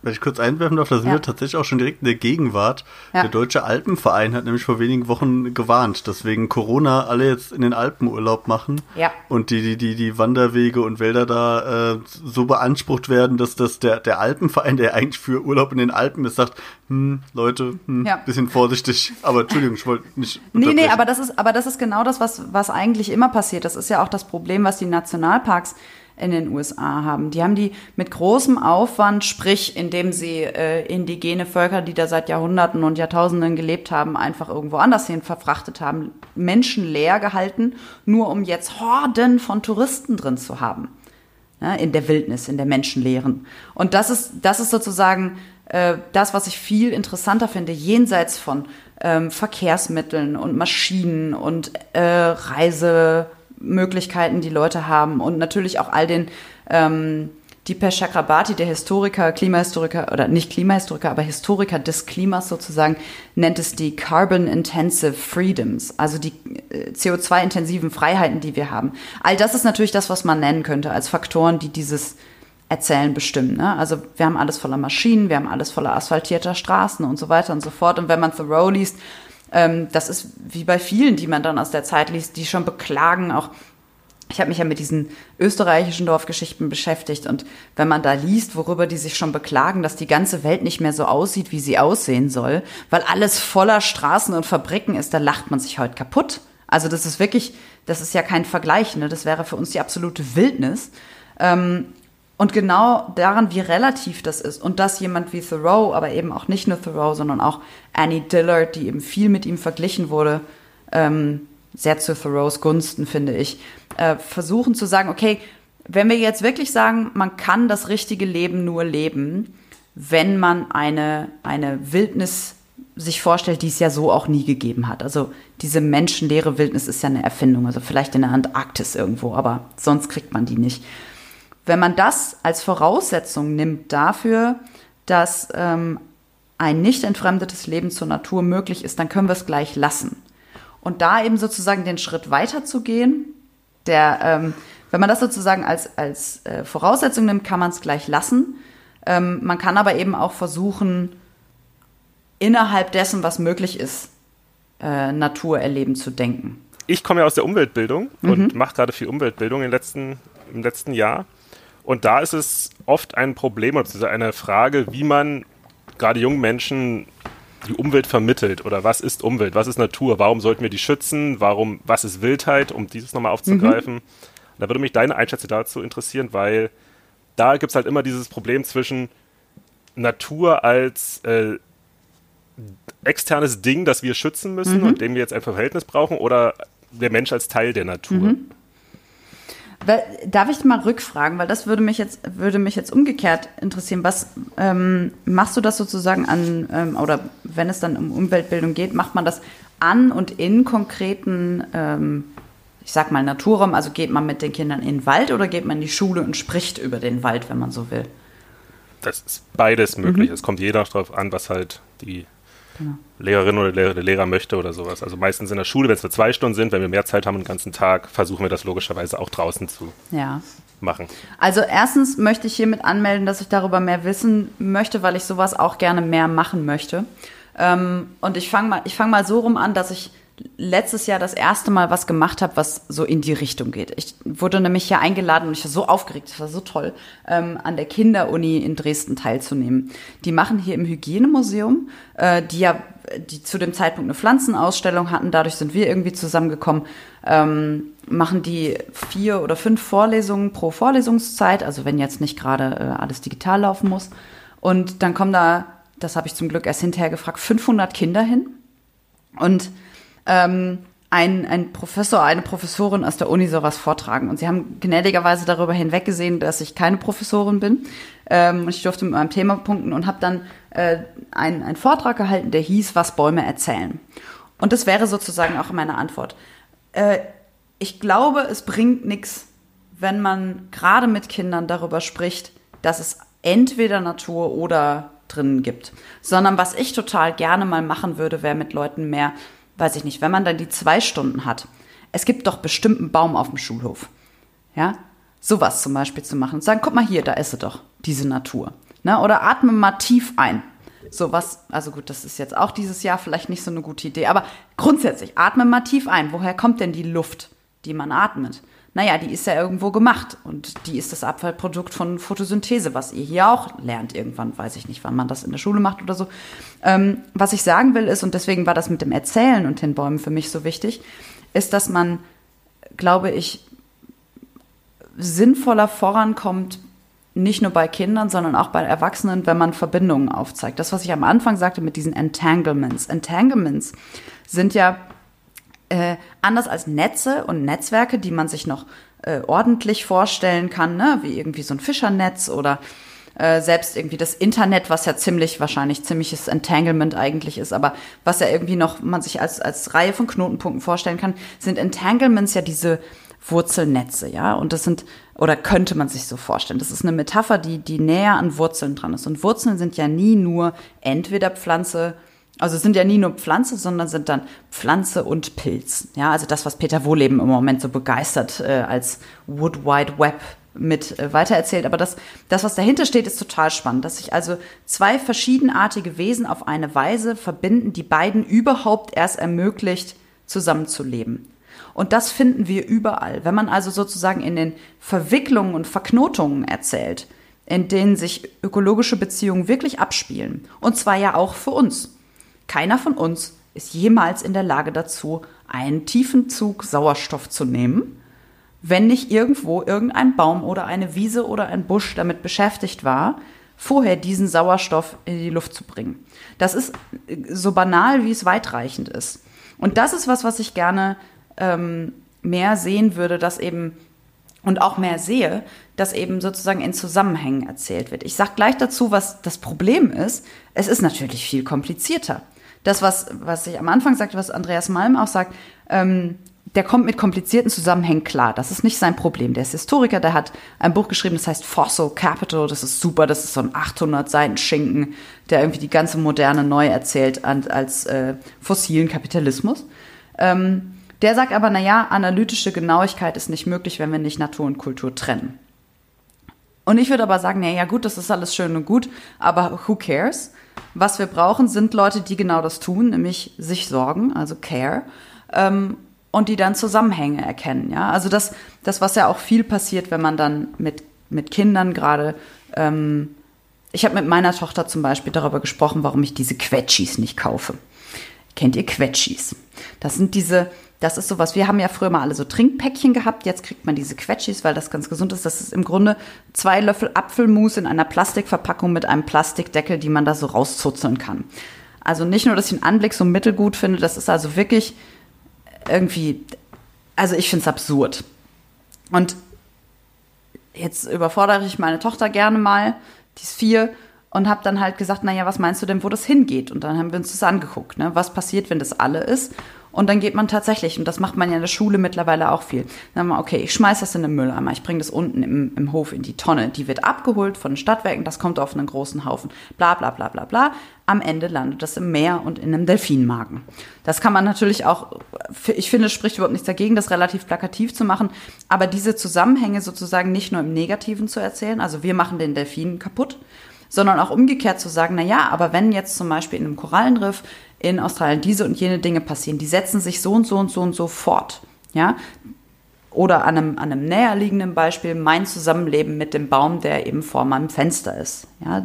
wenn ich kurz einwerfen darf, da sind ja. wir tatsächlich auch schon direkt in der Gegenwart. Ja. Der Deutsche Alpenverein hat nämlich vor wenigen Wochen gewarnt, dass wegen Corona alle jetzt in den Alpen Urlaub machen ja. und die, die, die, die Wanderwege und Wälder da äh, so beansprucht werden, dass das der, der Alpenverein, der eigentlich für Urlaub in den Alpen ist, sagt, hm, Leute, hm, bisschen vorsichtig. Aber Entschuldigung, ich wollte nicht. Nee, nee, aber das ist, aber das ist genau das, was, was eigentlich immer passiert. Das ist ja auch das Problem, was die Nationalparks in den USA haben. Die haben die mit großem Aufwand, sprich indem sie äh, indigene Völker, die da seit Jahrhunderten und Jahrtausenden gelebt haben, einfach irgendwo anders hin verfrachtet haben, menschenleer gehalten, nur um jetzt Horden von Touristen drin zu haben. Ja, in der Wildnis, in der Menschenleeren. Und das ist, das ist sozusagen äh, das, was ich viel interessanter finde, jenseits von ähm, Verkehrsmitteln und Maschinen und äh, Reise Möglichkeiten die Leute haben und natürlich auch all den ähm, Dipesh Chakrabarti, der Historiker, Klimahistoriker oder nicht Klimahistoriker, aber Historiker des Klimas sozusagen, nennt es die Carbon Intensive Freedoms, also die äh, CO2-intensiven Freiheiten, die wir haben. All das ist natürlich das, was man nennen könnte als Faktoren, die dieses Erzählen bestimmen. Ne? Also wir haben alles voller Maschinen, wir haben alles voller asphaltierter Straßen und so weiter und so fort. Und wenn man Thoreau liest, das ist wie bei vielen, die man dann aus der Zeit liest, die schon beklagen, auch ich habe mich ja mit diesen österreichischen Dorfgeschichten beschäftigt und wenn man da liest, worüber die sich schon beklagen, dass die ganze Welt nicht mehr so aussieht, wie sie aussehen soll, weil alles voller Straßen und Fabriken ist, da lacht man sich heute kaputt. Also das ist wirklich, das ist ja kein Vergleich, ne? Das wäre für uns die absolute Wildnis. Ähm, und genau daran, wie relativ das ist und dass jemand wie Thoreau, aber eben auch nicht nur Thoreau, sondern auch Annie Dillard, die eben viel mit ihm verglichen wurde, ähm, sehr zu Thoreaus Gunsten, finde ich, äh, versuchen zu sagen, okay, wenn wir jetzt wirklich sagen, man kann das richtige Leben nur leben, wenn man eine, eine Wildnis sich vorstellt, die es ja so auch nie gegeben hat. Also diese menschenleere Wildnis ist ja eine Erfindung, also vielleicht in der Antarktis irgendwo, aber sonst kriegt man die nicht. Wenn man das als Voraussetzung nimmt dafür, dass ähm, ein nicht entfremdetes Leben zur Natur möglich ist, dann können wir es gleich lassen. Und da eben sozusagen den Schritt weiter zu gehen, der, ähm, wenn man das sozusagen als, als äh, Voraussetzung nimmt, kann man es gleich lassen. Ähm, man kann aber eben auch versuchen, innerhalb dessen, was möglich ist, äh, Natur erleben zu denken. Ich komme ja aus der Umweltbildung mhm. und mache gerade viel Umweltbildung im letzten, im letzten Jahr. Und da ist es oft ein Problem oder eine Frage, wie man gerade jungen Menschen die Umwelt vermittelt oder was ist Umwelt, was ist Natur, warum sollten wir die schützen, warum, was ist Wildheit, um dieses nochmal aufzugreifen. Mhm. Da würde mich deine Einschätzung dazu interessieren, weil da gibt es halt immer dieses Problem zwischen Natur als äh, externes Ding, das wir schützen müssen mhm. und dem wir jetzt ein Verhältnis brauchen, oder der Mensch als Teil der Natur. Mhm. Darf ich mal rückfragen, weil das würde mich jetzt, würde mich jetzt umgekehrt interessieren. Was ähm, machst du das sozusagen an, ähm, oder wenn es dann um Umweltbildung geht, macht man das an und in konkreten, ähm, ich sag mal, Naturraum? Also geht man mit den Kindern in den Wald oder geht man in die Schule und spricht über den Wald, wenn man so will? Das ist beides möglich. Mhm. Es kommt jeder darauf an, was halt die genau. Lehrerin oder der Lehrer möchte oder sowas. Also meistens in der Schule, wenn es nur zwei Stunden sind, wenn wir mehr Zeit haben den ganzen Tag, versuchen wir das logischerweise auch draußen zu ja. machen. Also erstens möchte ich hiermit anmelden, dass ich darüber mehr wissen möchte, weil ich sowas auch gerne mehr machen möchte. Ähm, und ich fange mal, ich fange mal so rum an, dass ich letztes Jahr das erste Mal was gemacht habe, was so in die Richtung geht. Ich wurde nämlich hier eingeladen und ich war so aufgeregt, das war so toll, ähm, an der Kinderuni in Dresden teilzunehmen. Die machen hier im Hygienemuseum, äh, die ja die zu dem Zeitpunkt eine Pflanzenausstellung hatten, dadurch sind wir irgendwie zusammengekommen, ähm, machen die vier oder fünf Vorlesungen pro Vorlesungszeit, also wenn jetzt nicht gerade äh, alles digital laufen muss. Und dann kommen da, das habe ich zum Glück erst hinterher gefragt, 500 Kinder hin. Und ähm, ein, ein Professor, eine Professorin aus der Uni sowas vortragen. Und sie haben gnädigerweise darüber hinweggesehen, dass ich keine Professorin bin. Ähm, und ich durfte mit meinem Thema punkten und habe dann äh, einen, einen Vortrag gehalten, der hieß, was Bäume erzählen. Und das wäre sozusagen auch meine Antwort. Äh, ich glaube, es bringt nichts, wenn man gerade mit Kindern darüber spricht, dass es entweder Natur oder drinnen gibt. Sondern was ich total gerne mal machen würde, wäre mit Leuten mehr weiß ich nicht, wenn man dann die zwei Stunden hat, es gibt doch bestimmt einen Baum auf dem Schulhof. Ja, sowas zum Beispiel zu machen und sagen, guck mal hier, da ist sie doch, diese Natur. Ne? Oder atme mal tief ein. Sowas, also gut, das ist jetzt auch dieses Jahr vielleicht nicht so eine gute Idee, aber grundsätzlich, atme mal tief ein. Woher kommt denn die Luft, die man atmet? naja, die ist ja irgendwo gemacht und die ist das Abfallprodukt von Photosynthese, was ihr hier auch lernt irgendwann, weiß ich nicht, wann man das in der Schule macht oder so. Ähm, was ich sagen will ist, und deswegen war das mit dem Erzählen und den Bäumen für mich so wichtig, ist, dass man, glaube ich, sinnvoller vorankommt, nicht nur bei Kindern, sondern auch bei Erwachsenen, wenn man Verbindungen aufzeigt. Das, was ich am Anfang sagte mit diesen Entanglements. Entanglements sind ja äh, anders als Netze und Netzwerke, die man sich noch äh, ordentlich vorstellen kann, ne? wie irgendwie so ein Fischernetz oder äh, selbst irgendwie das Internet, was ja ziemlich wahrscheinlich ziemliches Entanglement eigentlich ist, aber was ja irgendwie noch man sich als, als Reihe von Knotenpunkten vorstellen kann, sind Entanglements ja diese Wurzelnetze, ja, und das sind, oder könnte man sich so vorstellen, das ist eine Metapher, die, die näher an Wurzeln dran ist. Und Wurzeln sind ja nie nur entweder Pflanze also es sind ja nie nur Pflanze, sondern sind dann Pflanze und Pilz. Ja, also das, was Peter Wohleben im Moment so begeistert äh, als Wood Wide Web mit äh, weitererzählt. Aber das, das, was dahinter steht, ist total spannend, dass sich also zwei verschiedenartige Wesen auf eine Weise verbinden, die beiden überhaupt erst ermöglicht, zusammenzuleben. Und das finden wir überall. Wenn man also sozusagen in den Verwicklungen und Verknotungen erzählt, in denen sich ökologische Beziehungen wirklich abspielen, und zwar ja auch für uns. Keiner von uns ist jemals in der Lage dazu, einen tiefen Zug Sauerstoff zu nehmen, wenn nicht irgendwo irgendein Baum oder eine Wiese oder ein Busch damit beschäftigt war, vorher diesen Sauerstoff in die Luft zu bringen. Das ist so banal, wie es weitreichend ist. Und das ist was, was ich gerne ähm, mehr sehen würde, dass eben und auch mehr sehe, dass eben sozusagen in Zusammenhängen erzählt wird. Ich sage gleich dazu, was das Problem ist. Es ist natürlich viel komplizierter. Das, was, was ich am Anfang sagte, was Andreas Malm auch sagt, ähm, der kommt mit komplizierten Zusammenhängen klar. Das ist nicht sein Problem. Der ist Historiker, der hat ein Buch geschrieben, das heißt Fossil Capital. Das ist super. Das ist so ein 800 Seiten Schinken, der irgendwie die ganze Moderne neu erzählt als äh, fossilen Kapitalismus. Ähm, der sagt aber, naja, analytische Genauigkeit ist nicht möglich, wenn wir nicht Natur und Kultur trennen. Und ich würde aber sagen, naja, gut, das ist alles schön und gut, aber who cares? Was wir brauchen, sind Leute, die genau das tun, nämlich sich sorgen, also care. Ähm, und die dann Zusammenhänge erkennen. Ja, also das, das, was ja auch viel passiert, wenn man dann mit, mit Kindern gerade, ähm, ich habe mit meiner Tochter zum Beispiel darüber gesprochen, warum ich diese Quetschis nicht kaufe. Kennt ihr Quetschis? Das sind diese, das ist sowas, wir haben ja früher mal alle so Trinkpäckchen gehabt, jetzt kriegt man diese Quetschis, weil das ganz gesund ist. Das ist im Grunde zwei Löffel Apfelmus in einer Plastikverpackung mit einem Plastikdeckel, die man da so rauszuzeln kann. Also nicht nur, dass ich den Anblick so mittelgut finde, das ist also wirklich irgendwie, also ich finde es absurd. Und jetzt überfordere ich meine Tochter gerne mal, die ist vier, und habe dann halt gesagt, naja, was meinst du denn, wo das hingeht? Und dann haben wir uns das angeguckt, ne? was passiert, wenn das alle ist. Und dann geht man tatsächlich, und das macht man ja in der Schule mittlerweile auch viel. Dann wir, okay, ich schmeiß das in den Mülleimer, ich bringe das unten im, im Hof in die Tonne. Die wird abgeholt von den Stadtwerken, das kommt auf einen großen Haufen. Bla bla bla bla bla. Am Ende landet das im Meer und in einem Delfinmagen. Das kann man natürlich auch, ich finde, es spricht überhaupt nichts dagegen, das relativ plakativ zu machen, aber diese Zusammenhänge sozusagen nicht nur im Negativen zu erzählen, also wir machen den Delfin kaputt, sondern auch umgekehrt zu sagen, na ja, aber wenn jetzt zum Beispiel in einem Korallenriff in Australien diese und jene Dinge passieren, die setzen sich so und so und so und so fort, ja, oder an einem, an einem näherliegenden Beispiel mein Zusammenleben mit dem Baum, der eben vor meinem Fenster ist. Ja,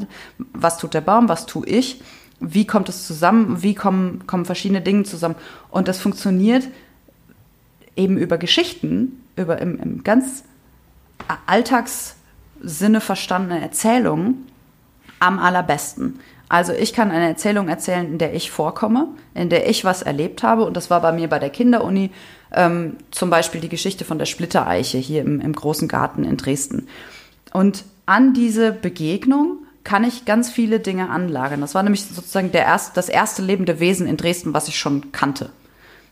was tut der Baum, was tue ich, wie kommt es zusammen, wie kommen, kommen verschiedene Dinge zusammen. Und das funktioniert eben über Geschichten, über im, im ganz Alltagssinne verstandene Erzählungen, am allerbesten. Also ich kann eine Erzählung erzählen, in der ich vorkomme, in der ich was erlebt habe. Und das war bei mir bei der Kinderuni ähm, zum Beispiel die Geschichte von der Splittereiche hier im, im großen Garten in Dresden. Und an diese Begegnung kann ich ganz viele Dinge anlagern. Das war nämlich sozusagen der erste, das erste lebende Wesen in Dresden, was ich schon kannte.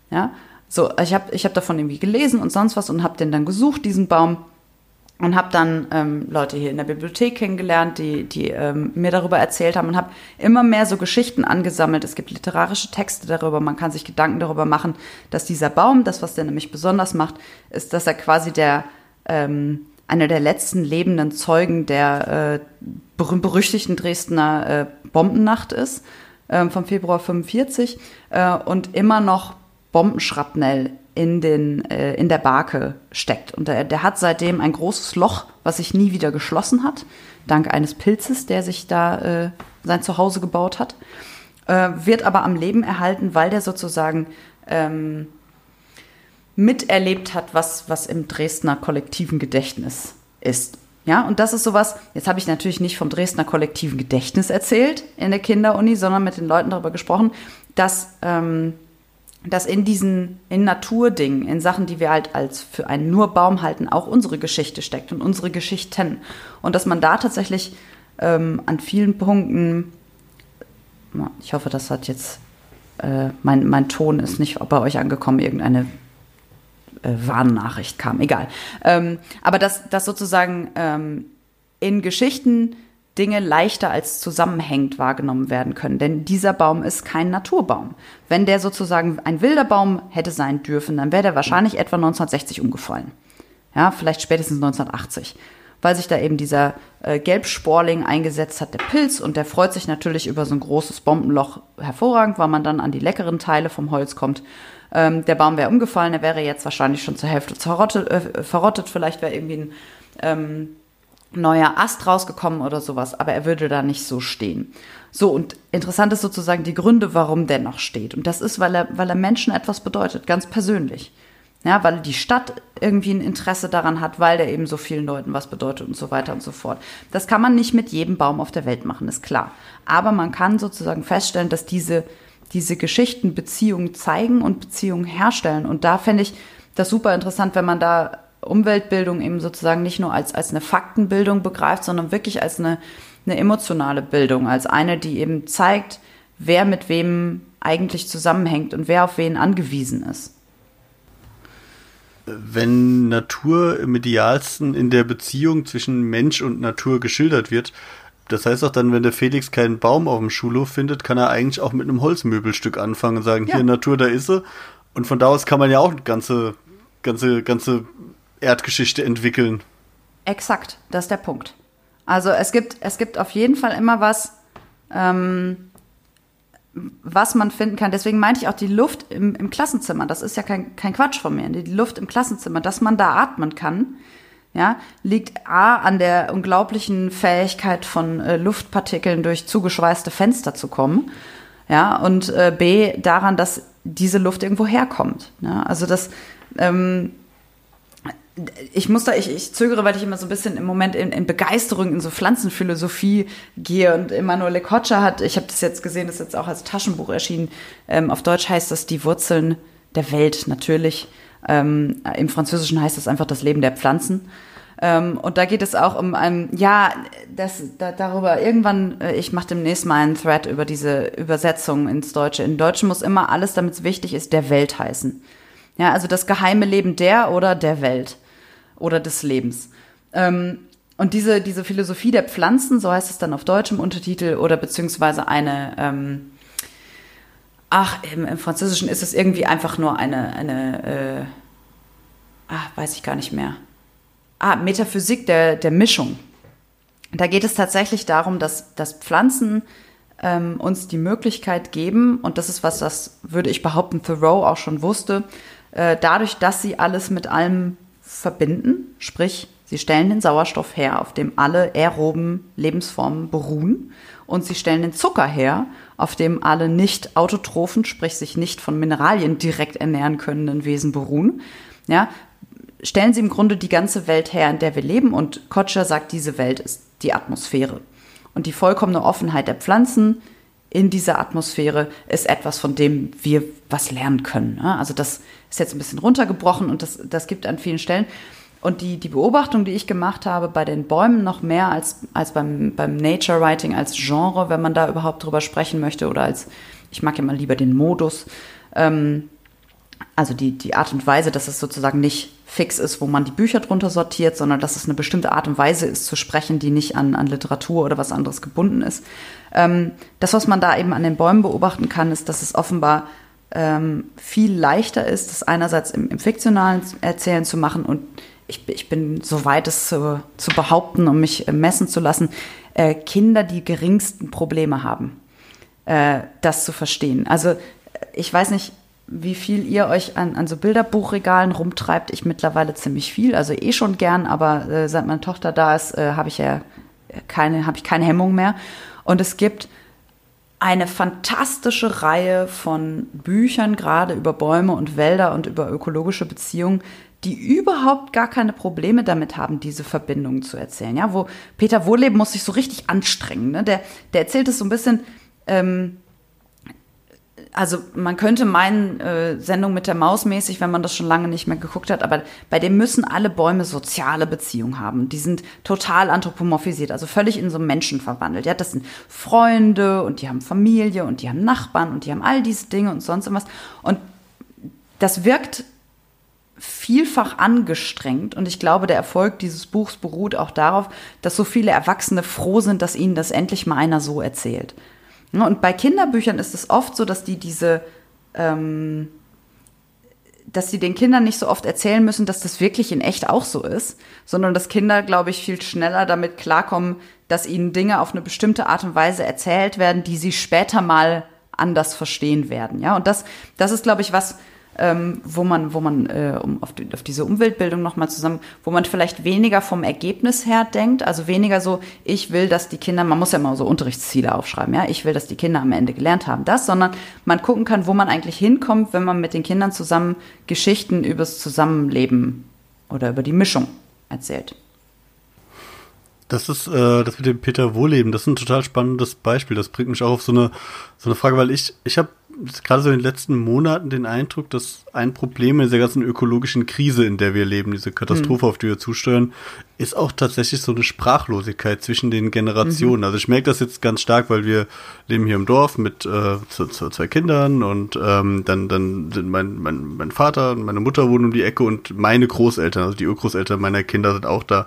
Ja, so ich habe ich hab davon irgendwie gelesen und sonst was und habe den dann gesucht, diesen Baum und habe dann ähm, Leute hier in der Bibliothek kennengelernt, die, die ähm, mir darüber erzählt haben und habe immer mehr so Geschichten angesammelt. Es gibt literarische Texte darüber, man kann sich Gedanken darüber machen, dass dieser Baum, das, was der nämlich besonders macht, ist, dass er quasi der ähm, einer der letzten lebenden Zeugen der äh, berühmt-berüchtigten Dresdner äh, Bombennacht ist, äh, vom Februar 45 äh, und immer noch Bombenschrapnell in, den, äh, in der Barke steckt. Und der, der hat seitdem ein großes Loch, was sich nie wieder geschlossen hat, dank eines Pilzes, der sich da äh, sein Zuhause gebaut hat, äh, wird aber am Leben erhalten, weil der sozusagen ähm, miterlebt hat, was, was im Dresdner kollektiven Gedächtnis ist. Ja, und das ist sowas, jetzt habe ich natürlich nicht vom Dresdner kollektiven Gedächtnis erzählt in der Kinderuni, sondern mit den Leuten darüber gesprochen, dass ähm, dass in diesen, in Naturdingen, in Sachen, die wir halt als für einen nur Baum halten, auch unsere Geschichte steckt und unsere Geschichten. Und dass man da tatsächlich ähm, an vielen Punkten, ich hoffe, das hat jetzt, äh, mein, mein Ton ist nicht bei euch angekommen, irgendeine äh, Warnnachricht kam, egal. Ähm, aber dass, dass sozusagen ähm, in Geschichten Dinge leichter als zusammenhängend wahrgenommen werden können. Denn dieser Baum ist kein Naturbaum. Wenn der sozusagen ein wilder Baum hätte sein dürfen, dann wäre der wahrscheinlich etwa 1960 umgefallen. Ja, vielleicht spätestens 1980. Weil sich da eben dieser äh, Gelbsporling eingesetzt hat, der Pilz, und der freut sich natürlich über so ein großes Bombenloch hervorragend, weil man dann an die leckeren Teile vom Holz kommt. Ähm, der Baum wäre umgefallen, er wäre jetzt wahrscheinlich schon zur Hälfte zerrottet, äh, verrottet, vielleicht wäre irgendwie ein ähm, neuer Ast rausgekommen oder sowas, aber er würde da nicht so stehen. So, und interessant ist sozusagen die Gründe, warum der noch steht. Und das ist, weil er, weil er Menschen etwas bedeutet, ganz persönlich. Ja, weil die Stadt irgendwie ein Interesse daran hat, weil der eben so vielen Leuten was bedeutet und so weiter und so fort. Das kann man nicht mit jedem Baum auf der Welt machen, ist klar. Aber man kann sozusagen feststellen, dass diese, diese Geschichten Beziehungen zeigen und Beziehungen herstellen. Und da fände ich das super interessant, wenn man da Umweltbildung eben sozusagen nicht nur als, als eine Faktenbildung begreift, sondern wirklich als eine, eine emotionale Bildung, als eine, die eben zeigt, wer mit wem eigentlich zusammenhängt und wer auf wen angewiesen ist wenn Natur im idealsten in der Beziehung zwischen Mensch und Natur geschildert wird, das heißt auch dann, wenn der Felix keinen Baum auf dem Schulhof findet, kann er eigentlich auch mit einem Holzmöbelstück anfangen und sagen, ja. hier Natur, da ist sie. Und von da aus kann man ja auch eine ganze, ganze, ganze Erdgeschichte entwickeln. Exakt, das ist der Punkt. Also es gibt, es gibt auf jeden Fall immer was, ähm, was man finden kann. Deswegen meinte ich auch die Luft im, im Klassenzimmer. Das ist ja kein, kein Quatsch von mir. Die Luft im Klassenzimmer, dass man da atmen kann, ja, liegt A an der unglaublichen Fähigkeit von äh, Luftpartikeln durch zugeschweißte Fenster zu kommen. Ja, und äh, B daran, dass diese Luft irgendwo herkommt. Ja, also das ähm, ich muss da, ich, ich zögere, weil ich immer so ein bisschen im Moment in, in Begeisterung in so Pflanzenphilosophie gehe und Emanuele Koccia hat, ich habe das jetzt gesehen, das ist jetzt auch als Taschenbuch erschienen, ähm, auf Deutsch heißt das Die Wurzeln der Welt natürlich. Ähm, Im Französischen heißt das einfach das Leben der Pflanzen. Ähm, und da geht es auch um ein, ja, das, da, darüber irgendwann, äh, ich mache demnächst mal einen Thread über diese Übersetzung ins Deutsche. In Deutschen muss immer alles, damit es wichtig ist, der Welt heißen. Ja, also das geheime Leben der oder der Welt oder des Lebens. Ähm, und diese, diese Philosophie der Pflanzen, so heißt es dann auf Deutsch im Untertitel, oder beziehungsweise eine, ähm, ach, im, im, Französischen ist es irgendwie einfach nur eine, eine äh, ach, weiß ich gar nicht mehr. Ah, Metaphysik der, der Mischung. Da geht es tatsächlich darum, dass, dass Pflanzen ähm, uns die Möglichkeit geben, und das ist was, das würde ich behaupten, Thoreau auch schon wusste, äh, dadurch, dass sie alles mit allem verbinden, sprich, sie stellen den Sauerstoff her, auf dem alle aeroben Lebensformen beruhen, und sie stellen den Zucker her, auf dem alle nicht autotrophen, sprich sich nicht von Mineralien direkt ernähren könnenden Wesen beruhen. Ja, stellen sie im Grunde die ganze Welt her, in der wir leben, und Kotscher sagt, diese Welt ist die Atmosphäre. Und die vollkommene Offenheit der Pflanzen in dieser Atmosphäre ist etwas, von dem wir was lernen können. Also das ist jetzt ein bisschen runtergebrochen und das, das gibt an vielen Stellen. Und die, die Beobachtung, die ich gemacht habe bei den Bäumen noch mehr als, als beim, beim Nature Writing als Genre, wenn man da überhaupt drüber sprechen möchte, oder als, ich mag ja mal lieber den Modus, ähm, also die, die Art und Weise, dass es sozusagen nicht fix ist, wo man die Bücher drunter sortiert, sondern dass es eine bestimmte Art und Weise ist zu sprechen, die nicht an, an Literatur oder was anderes gebunden ist. Ähm, das, was man da eben an den Bäumen beobachten kann, ist, dass es offenbar ähm, viel leichter ist, das einerseits im, im fiktionalen Erzählen zu machen und ich, ich bin so weit, es zu, zu behaupten, um mich äh, messen zu lassen, äh, Kinder die geringsten Probleme haben, äh, das zu verstehen. Also ich weiß nicht, wie viel ihr euch an, an so Bilderbuchregalen rumtreibt. Ich mittlerweile ziemlich viel, also eh schon gern, aber äh, seit meine Tochter da ist, äh, habe ich ja keine, habe ich keine Hemmung mehr. Und es gibt eine fantastische Reihe von Büchern, gerade über Bäume und Wälder und über ökologische Beziehungen, die überhaupt gar keine Probleme damit haben, diese Verbindungen zu erzählen. Ja, wo Peter Wohleben muss sich so richtig anstrengen. Ne? Der, der erzählt es so ein bisschen ähm, also man könnte meinen, äh, Sendung mit der Maus mäßig, wenn man das schon lange nicht mehr geguckt hat, aber bei dem müssen alle Bäume soziale Beziehungen haben. Die sind total anthropomorphisiert, also völlig in so Menschen verwandelt. Ja, das sind Freunde und die haben Familie und die haben Nachbarn und die haben all diese Dinge und sonst was. Und das wirkt vielfach angestrengt und ich glaube, der Erfolg dieses Buchs beruht auch darauf, dass so viele Erwachsene froh sind, dass ihnen das endlich mal einer so erzählt. Ne, und bei Kinderbüchern ist es oft so, dass die diese, ähm, dass sie den Kindern nicht so oft erzählen müssen, dass das wirklich in echt auch so ist, sondern dass Kinder, glaube ich, viel schneller damit klarkommen, dass ihnen Dinge auf eine bestimmte Art und Weise erzählt werden, die sie später mal anders verstehen werden. Ja, und das, das ist, glaube ich, was, ähm, wo man, wo man äh, um auf, die, auf diese Umweltbildung nochmal zusammen, wo man vielleicht weniger vom Ergebnis her denkt, also weniger so, ich will, dass die Kinder, man muss ja immer so Unterrichtsziele aufschreiben, ja, ich will, dass die Kinder am Ende gelernt haben, das, sondern man gucken kann, wo man eigentlich hinkommt, wenn man mit den Kindern zusammen Geschichten übers Zusammenleben oder über die Mischung erzählt. Das ist äh, das mit dem Peter Wohleben, das ist ein total spannendes Beispiel. Das bringt mich auch auf so eine so eine Frage, weil ich ich habe gerade so in den letzten Monaten den Eindruck, dass ein Problem in dieser ganzen ökologischen Krise, in der wir leben, diese Katastrophe, mhm. auf die wir zusteuern, ist auch tatsächlich so eine Sprachlosigkeit zwischen den Generationen. Mhm. Also ich merke das jetzt ganz stark, weil wir leben hier im Dorf mit äh, zu, zu zwei Kindern und ähm, dann, dann sind mein, mein, mein Vater und meine Mutter wohnen um die Ecke und meine Großeltern, also die Urgroßeltern meiner Kinder sind auch da.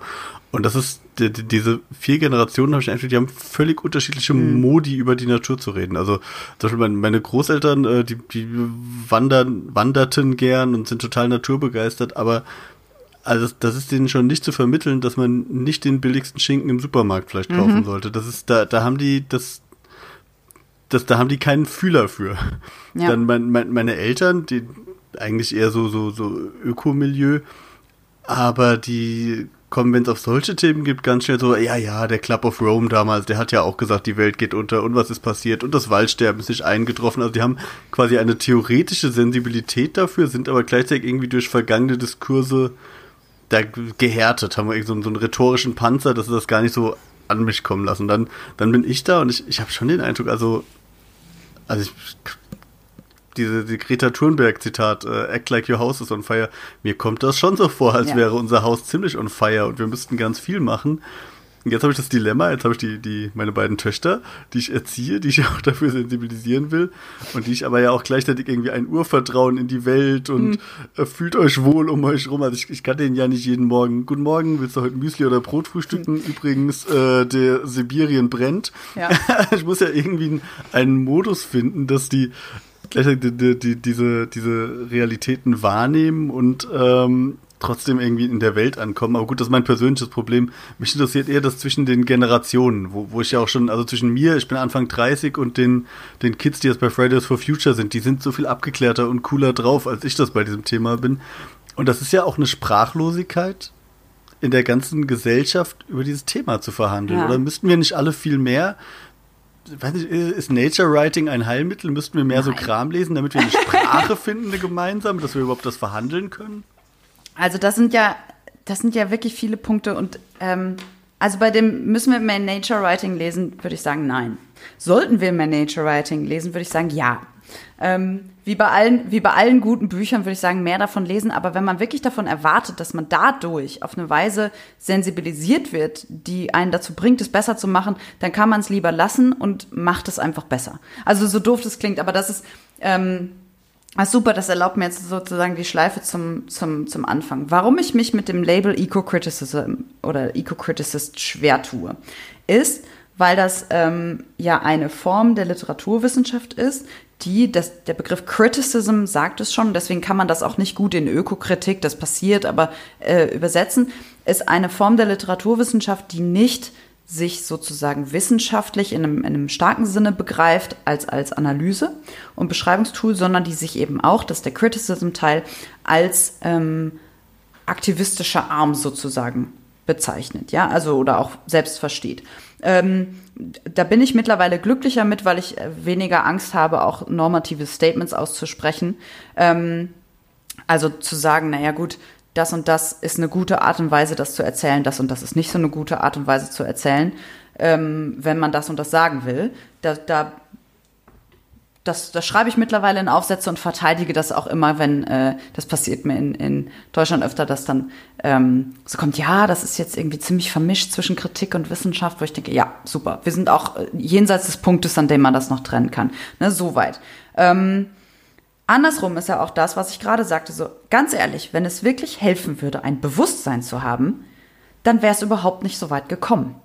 Und das ist, die, die, diese vier Generationen habe ich einfach, die haben völlig unterschiedliche mhm. Modi über die Natur zu reden. Also zum Beispiel meine, Großeltern, äh, die, die wandern, wanderten gern und sind total naturbegeistert, aber also das ist denen schon nicht zu vermitteln, dass man nicht den billigsten Schinken im Supermarkt vielleicht mhm. kaufen sollte. Das ist, da, da haben die das, das, da haben die keinen Fühler für. Ja. Dann mein, mein, meine Eltern, die eigentlich eher so, so, so Ökomilieu, aber die kommen, wenn es auf solche Themen gibt, ganz schnell so, ja, ja, der Club of Rome damals, der hat ja auch gesagt, die Welt geht unter und was ist passiert und das Waldsterben ist sich eingetroffen. Also die haben quasi eine theoretische Sensibilität dafür, sind aber gleichzeitig irgendwie durch vergangene Diskurse da gehärtet, haben wir so, so einen rhetorischen Panzer, dass sie das gar nicht so an mich kommen lassen. Dann, dann bin ich da und ich, ich habe schon den Eindruck, also, also ich diese die Greta Thunberg-Zitat, äh, Act like your house is on fire. Mir kommt das schon so vor, als ja. wäre unser Haus ziemlich on fire und wir müssten ganz viel machen. Und jetzt habe ich das Dilemma, jetzt habe ich die, die, meine beiden Töchter, die ich erziehe, die ich auch dafür sensibilisieren will und die ich aber ja auch gleichzeitig irgendwie ein Urvertrauen in die Welt und mhm. fühlt euch wohl um euch rum. Also ich, ich kann denen ja nicht jeden Morgen, guten Morgen, willst du heute Müsli oder Brot frühstücken? Mhm. Übrigens, äh, der Sibirien brennt. Ja. ich muss ja irgendwie einen Modus finden, dass die gleichzeitig die, die, diese, diese Realitäten wahrnehmen und ähm, trotzdem irgendwie in der Welt ankommen. Aber gut, das ist mein persönliches Problem. Mich interessiert eher das zwischen den Generationen, wo, wo ich ja auch schon, also zwischen mir, ich bin Anfang 30 und den, den Kids, die jetzt bei Fridays for Future sind, die sind so viel abgeklärter und cooler drauf, als ich das bei diesem Thema bin. Und das ist ja auch eine Sprachlosigkeit in der ganzen Gesellschaft über dieses Thema zu verhandeln. Ja. Oder müssten wir nicht alle viel mehr nicht, ist Nature Writing ein Heilmittel? Müssten wir mehr Nein. so Kram lesen, damit wir eine Sprache finden, eine gemeinsame, dass wir überhaupt das verhandeln können? Also das sind ja, das sind ja wirklich viele Punkte und ähm, also bei dem müssen wir mehr Nature Writing lesen, würde ich sagen, nein. Sollten wir mehr Nature Writing lesen, würde ich sagen, ja. Ähm, wie bei allen, wie bei allen guten Büchern würde ich sagen, mehr davon lesen. Aber wenn man wirklich davon erwartet, dass man dadurch auf eine Weise sensibilisiert wird, die einen dazu bringt, es besser zu machen, dann kann man es lieber lassen und macht es einfach besser. Also so doof das klingt, aber das ist ähm, ah, super. Das erlaubt mir jetzt sozusagen die Schleife zum zum zum Anfang. Warum ich mich mit dem Label Eco-Criticism oder Eco-Criticist schwer tue, ist weil das ähm, ja eine Form der Literaturwissenschaft ist, die, das, der Begriff Criticism sagt es schon, deswegen kann man das auch nicht gut in Ökokritik, das passiert, aber äh, übersetzen, ist eine Form der Literaturwissenschaft, die nicht sich sozusagen wissenschaftlich in einem, in einem starken Sinne begreift als, als Analyse und Beschreibungstool, sondern die sich eben auch, das ist der Criticism-Teil, als ähm, aktivistischer Arm sozusagen bezeichnet, ja, also oder auch selbst versteht. Ähm, da bin ich mittlerweile glücklicher mit, weil ich äh, weniger Angst habe, auch normative Statements auszusprechen. Ähm, also zu sagen, naja gut, das und das ist eine gute Art und Weise, das zu erzählen, das und das ist nicht so eine gute Art und Weise zu erzählen, ähm, wenn man das und das sagen will. Da, da das, das schreibe ich mittlerweile in Aufsätze und verteidige das auch immer, wenn äh, das passiert mir in, in Deutschland öfter, dass dann ähm, so kommt, ja, das ist jetzt irgendwie ziemlich vermischt zwischen Kritik und Wissenschaft, wo ich denke, ja, super, wir sind auch äh, jenseits des Punktes, an dem man das noch trennen kann. Ne, soweit. Ähm, andersrum ist ja auch das, was ich gerade sagte, so ganz ehrlich, wenn es wirklich helfen würde, ein Bewusstsein zu haben, dann wäre es überhaupt nicht so weit gekommen.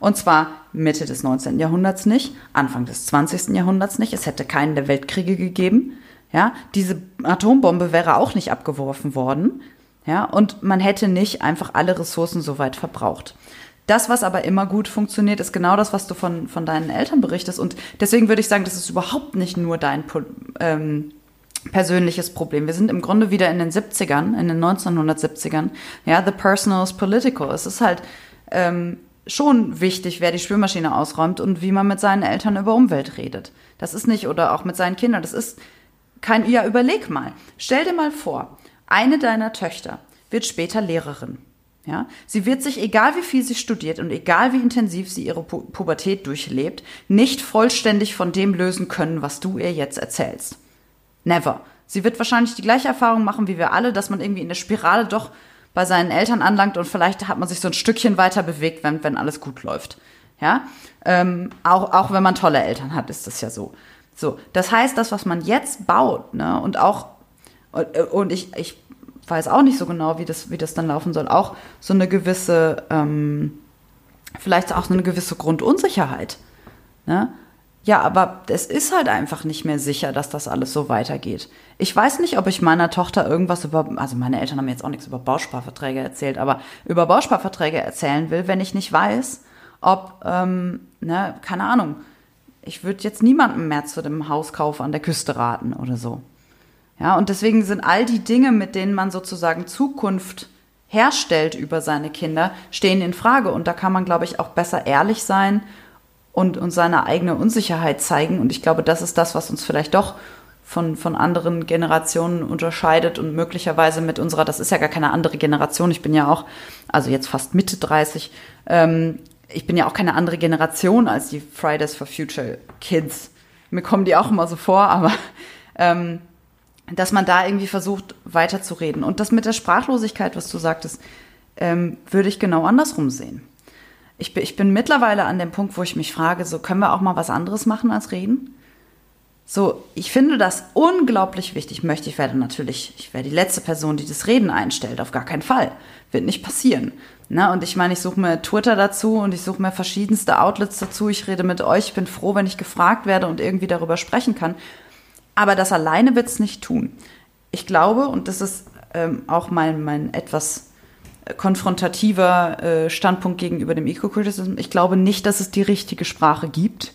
Und zwar Mitte des 19. Jahrhunderts nicht, Anfang des 20. Jahrhunderts nicht. Es hätte keinen der Weltkriege gegeben. Ja, diese Atombombe wäre auch nicht abgeworfen worden. Ja, und man hätte nicht einfach alle Ressourcen so weit verbraucht. Das, was aber immer gut funktioniert, ist genau das, was du von, von deinen Eltern berichtest. Und deswegen würde ich sagen, das ist überhaupt nicht nur dein, ähm, persönliches Problem. Wir sind im Grunde wieder in den 70ern, in den 1970ern. Ja, the personal is political. Es ist halt ähm, schon wichtig, wer die Spülmaschine ausräumt und wie man mit seinen Eltern über Umwelt redet. Das ist nicht, oder auch mit seinen Kindern, das ist kein, ja, überleg mal. Stell dir mal vor, eine deiner Töchter wird später Lehrerin. Ja, sie wird sich, egal wie viel sie studiert und egal wie intensiv sie ihre Pu Pubertät durchlebt, nicht vollständig von dem lösen können, was du ihr jetzt erzählst. Never. Sie wird wahrscheinlich die gleiche Erfahrung machen wie wir alle, dass man irgendwie in der Spirale doch bei seinen Eltern anlangt und vielleicht hat man sich so ein Stückchen weiter bewegt, wenn, wenn alles gut läuft. Ja, ähm, auch, auch wenn man tolle Eltern hat, ist das ja so. So, das heißt, das, was man jetzt baut, ne, und auch, und ich, ich weiß auch nicht so genau, wie das, wie das dann laufen soll, auch so eine gewisse, ähm, vielleicht auch so eine gewisse Grundunsicherheit. Ne? Ja, aber es ist halt einfach nicht mehr sicher, dass das alles so weitergeht. Ich weiß nicht, ob ich meiner Tochter irgendwas über, also meine Eltern haben mir jetzt auch nichts über Bausparverträge erzählt, aber über Bausparverträge erzählen will, wenn ich nicht weiß, ob, ähm, ne, keine Ahnung, ich würde jetzt niemandem mehr zu dem Hauskauf an der Küste raten oder so. Ja, und deswegen sind all die Dinge, mit denen man sozusagen Zukunft herstellt über seine Kinder, stehen in Frage. Und da kann man, glaube ich, auch besser ehrlich sein und, und seine eigene Unsicherheit zeigen. Und ich glaube, das ist das, was uns vielleicht doch von, von anderen Generationen unterscheidet und möglicherweise mit unserer, das ist ja gar keine andere Generation, ich bin ja auch, also jetzt fast Mitte 30, ähm, ich bin ja auch keine andere Generation als die Fridays for Future Kids. Mir kommen die auch immer so vor, aber ähm, dass man da irgendwie versucht weiterzureden. Und das mit der Sprachlosigkeit, was du sagtest, ähm, würde ich genau andersrum sehen. Ich bin, ich bin mittlerweile an dem Punkt, wo ich mich frage, so können wir auch mal was anderes machen als reden? So, ich finde das unglaublich wichtig. Ich möchte, ich werde natürlich, ich wäre die letzte Person, die das Reden einstellt, auf gar keinen Fall. Wird nicht passieren. Na, und ich meine, ich suche mir Twitter dazu und ich suche mir verschiedenste Outlets dazu. Ich rede mit euch. Ich bin froh, wenn ich gefragt werde und irgendwie darüber sprechen kann. Aber das alleine wird es nicht tun. Ich glaube, und das ist ähm, auch mein, mein etwas konfrontativer äh, Standpunkt gegenüber dem Eco-Criticism, ich glaube nicht, dass es die richtige Sprache gibt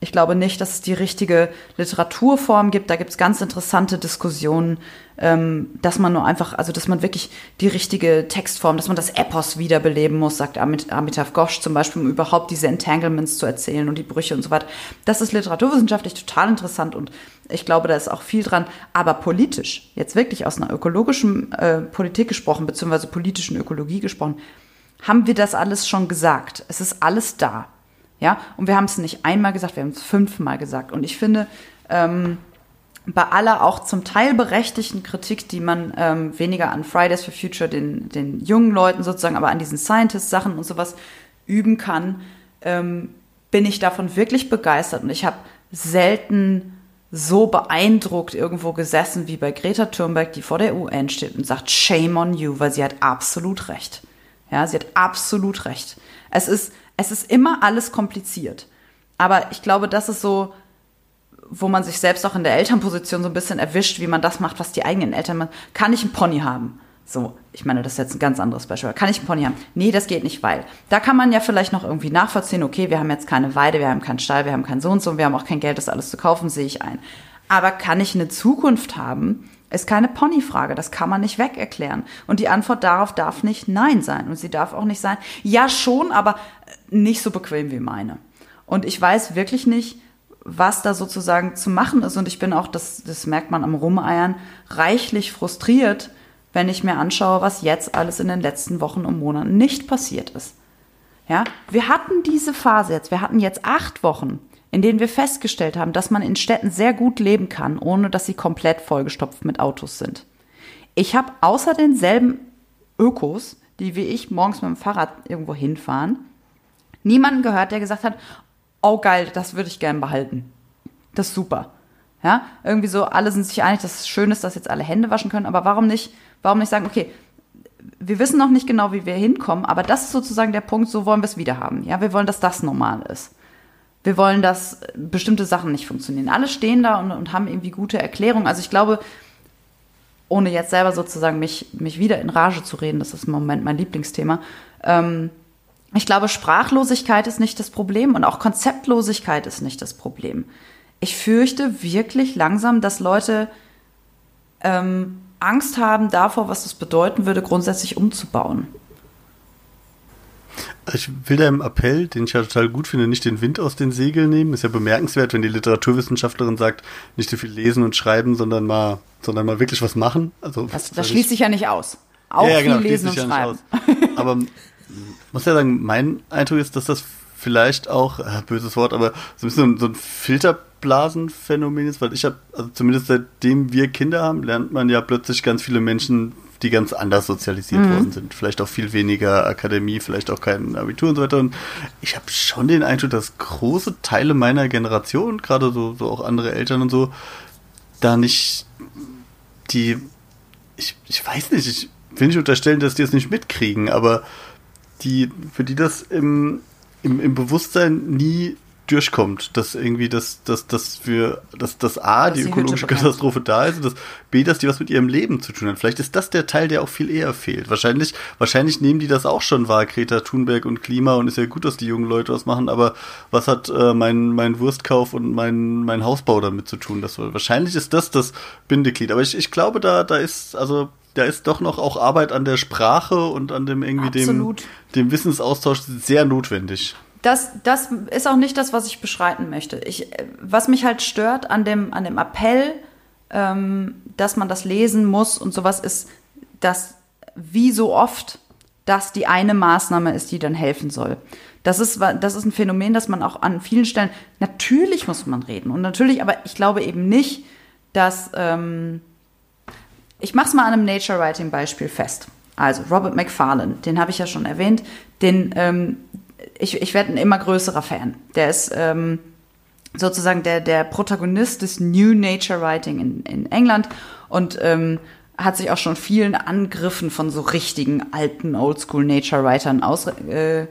ich glaube nicht, dass es die richtige Literaturform gibt. Da gibt es ganz interessante Diskussionen, dass man nur einfach, also dass man wirklich die richtige Textform, dass man das Epos wiederbeleben muss, sagt Amit, Amitav Ghosh zum Beispiel, um überhaupt diese Entanglements zu erzählen und die Brüche und so weiter. Das ist literaturwissenschaftlich total interessant und ich glaube, da ist auch viel dran. Aber politisch, jetzt wirklich aus einer ökologischen äh, Politik gesprochen, beziehungsweise politischen Ökologie gesprochen, haben wir das alles schon gesagt. Es ist alles da. Ja, und wir haben es nicht einmal gesagt, wir haben es fünfmal gesagt. Und ich finde, ähm, bei aller auch zum Teil berechtigten Kritik, die man ähm, weniger an Fridays for Future, den, den jungen Leuten sozusagen, aber an diesen Scientist-Sachen und sowas üben kann, ähm, bin ich davon wirklich begeistert. Und ich habe selten so beeindruckt irgendwo gesessen wie bei Greta Thunberg, die vor der UN steht und sagt, shame on you, weil sie hat absolut recht. Ja, sie hat absolut recht. Es ist, es ist immer alles kompliziert. Aber ich glaube, das ist so, wo man sich selbst auch in der Elternposition so ein bisschen erwischt, wie man das macht, was die eigenen Eltern machen. Kann ich einen Pony haben? So, ich meine, das ist jetzt ein ganz anderes Beispiel. Kann ich einen Pony haben? Nee, das geht nicht, weil. Da kann man ja vielleicht noch irgendwie nachvollziehen, okay, wir haben jetzt keine Weide, wir haben keinen Stall, wir haben keinen Sohn, so, wir haben auch kein Geld, das alles zu kaufen, sehe ich ein. Aber kann ich eine Zukunft haben, ist keine Ponyfrage, das kann man nicht weg erklären. Und die Antwort darauf darf nicht Nein sein. Und sie darf auch nicht sein, ja schon, aber nicht so bequem wie meine. Und ich weiß wirklich nicht, was da sozusagen zu machen ist. Und ich bin auch, das, das merkt man am Rumeiern, reichlich frustriert, wenn ich mir anschaue, was jetzt alles in den letzten Wochen und Monaten nicht passiert ist. Ja, wir hatten diese Phase jetzt, wir hatten jetzt acht Wochen, in denen wir festgestellt haben, dass man in Städten sehr gut leben kann, ohne dass sie komplett vollgestopft mit Autos sind. Ich habe außer denselben Ökos, die wie ich morgens mit dem Fahrrad irgendwo hinfahren, niemanden gehört, der gesagt hat, oh geil, das würde ich gern behalten. Das ist super. Ja, irgendwie so, alle sind sich einig, dass es schön ist, dass jetzt alle Hände waschen können, aber warum nicht, warum nicht sagen, okay, wir wissen noch nicht genau, wie wir hinkommen, aber das ist sozusagen der Punkt, so wollen wir es wieder haben. Ja, wir wollen, dass das normal ist. Wir wollen, dass bestimmte Sachen nicht funktionieren. Alle stehen da und, und haben irgendwie gute Erklärungen. Also ich glaube, ohne jetzt selber sozusagen mich, mich wieder in Rage zu reden, das ist im Moment mein Lieblingsthema, ähm, ich glaube, Sprachlosigkeit ist nicht das Problem und auch Konzeptlosigkeit ist nicht das Problem. Ich fürchte wirklich langsam, dass Leute ähm, Angst haben davor, was das bedeuten würde, grundsätzlich umzubauen. Ich will da im Appell, den ich ja total gut finde, nicht den Wind aus den Segeln nehmen. Ist ja bemerkenswert, wenn die Literaturwissenschaftlerin sagt, nicht so viel lesen und schreiben, sondern mal, sondern mal wirklich was machen. Also, das, das schließt sich ja nicht aus. Auch ja, ja, genau, viel lesen und schreiben. aber muss ja sagen, mein Eindruck ist, dass das vielleicht auch, äh, böses Wort, aber so ein bisschen so ein Filterblasenphänomen ist, weil ich habe, also zumindest seitdem wir Kinder haben, lernt man ja plötzlich ganz viele Menschen, die ganz anders sozialisiert mhm. worden sind. Vielleicht auch viel weniger Akademie, vielleicht auch kein Abitur und so weiter. Und ich habe schon den Eindruck, dass große Teile meiner Generation, gerade so, so auch andere Eltern und so, da nicht die, ich, ich weiß nicht, ich will nicht unterstellen, dass die es nicht mitkriegen, aber die, für die das im, im, im Bewusstsein nie durchkommt, dass irgendwie das, das, das für, dass das A, dass die ökologische Katastrophe da ist und dass B, dass die was mit ihrem Leben zu tun hat. Vielleicht ist das der Teil, der auch viel eher fehlt. Wahrscheinlich, wahrscheinlich nehmen die das auch schon wahr, Greta Thunberg und Klima und ist ja gut, dass die jungen Leute was machen, aber was hat äh, mein, mein Wurstkauf und mein, mein Hausbau damit zu tun? Das, wahrscheinlich ist das das Bindeglied. Aber ich, ich glaube, da, da ist, also da ist doch noch auch Arbeit an der Sprache und an dem irgendwie dem, dem Wissensaustausch sehr notwendig. Das, das ist auch nicht das, was ich beschreiten möchte. Ich, was mich halt stört an dem, an dem Appell, ähm, dass man das lesen muss und sowas, ist, dass wie so oft das die eine Maßnahme ist, die dann helfen soll. Das ist, das ist ein Phänomen, das man auch an vielen Stellen, natürlich muss man reden und natürlich, aber ich glaube eben nicht, dass, ähm, ich mache es mal an einem Nature Writing Beispiel fest. Also Robert McFarlane, den habe ich ja schon erwähnt, den ähm, ich, ich werde ein immer größerer Fan. Der ist ähm, sozusagen der, der Protagonist des New Nature Writing in, in England und ähm, hat sich auch schon vielen Angriffen von so richtigen alten Oldschool Nature Writern aus, äh,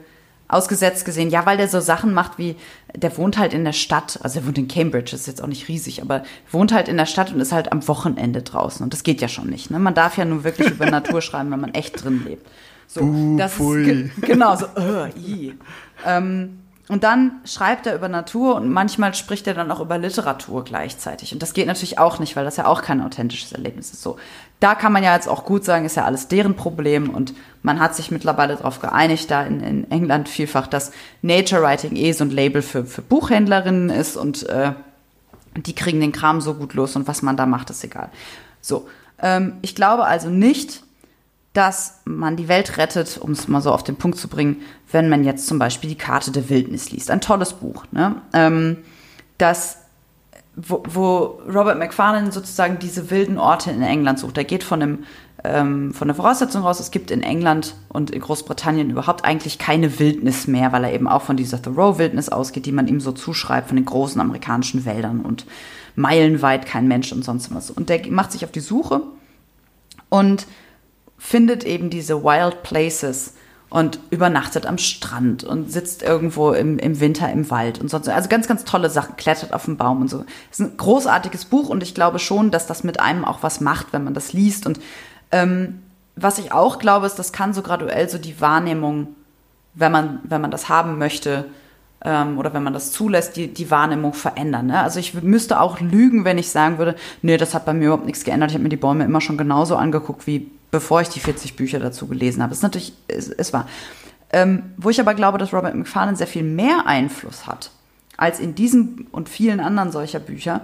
ausgesetzt gesehen. Ja, weil der so Sachen macht wie, der wohnt halt in der Stadt, also er wohnt in Cambridge, ist jetzt auch nicht riesig, aber wohnt halt in der Stadt und ist halt am Wochenende draußen. Und das geht ja schon nicht. Ne? Man darf ja nur wirklich über Natur schreiben, wenn man echt drin lebt. So, uh, das pfui. ist genau so. Uh, ähm, und dann schreibt er über Natur und manchmal spricht er dann auch über Literatur gleichzeitig. Und das geht natürlich auch nicht, weil das ja auch kein authentisches Erlebnis ist. So, da kann man ja jetzt auch gut sagen, ist ja alles deren Problem und man hat sich mittlerweile darauf geeinigt, da in, in England vielfach, dass Nature Writing eh so ein Label für, für Buchhändlerinnen ist und äh, die kriegen den Kram so gut los und was man da macht, ist egal. So, ähm, ich glaube also nicht, dass man die Welt rettet, um es mal so auf den Punkt zu bringen, wenn man jetzt zum Beispiel die Karte der Wildnis liest. Ein tolles Buch, ne? Ähm, das, wo, wo Robert McFarlane sozusagen diese wilden Orte in England sucht. Er geht von einem ähm, von der Voraussetzung raus, es gibt in England und in Großbritannien überhaupt eigentlich keine Wildnis mehr, weil er eben auch von dieser Thoreau-Wildnis ausgeht, die man ihm so zuschreibt, von den großen amerikanischen Wäldern und meilenweit kein Mensch und sonst was. Und der macht sich auf die Suche und findet eben diese Wild Places und übernachtet am Strand und sitzt irgendwo im, im Winter im Wald und sonst. Also ganz, ganz tolle Sachen, klettert auf den Baum und so. Es ist ein großartiges Buch und ich glaube schon, dass das mit einem auch was macht, wenn man das liest. Und ähm, was ich auch glaube, ist, das kann so graduell so die Wahrnehmung, wenn man, wenn man das haben möchte, ähm, oder wenn man das zulässt, die, die Wahrnehmung verändern. Ne? Also ich müsste auch lügen, wenn ich sagen würde, nee, das hat bei mir überhaupt nichts geändert. Ich habe mir die Bäume immer schon genauso angeguckt wie bevor ich die 40 Bücher dazu gelesen habe. Das ist natürlich, es, es war. Ähm, wo ich aber glaube, dass Robert McFarlane sehr viel mehr Einfluss hat als in diesem und vielen anderen solcher Bücher,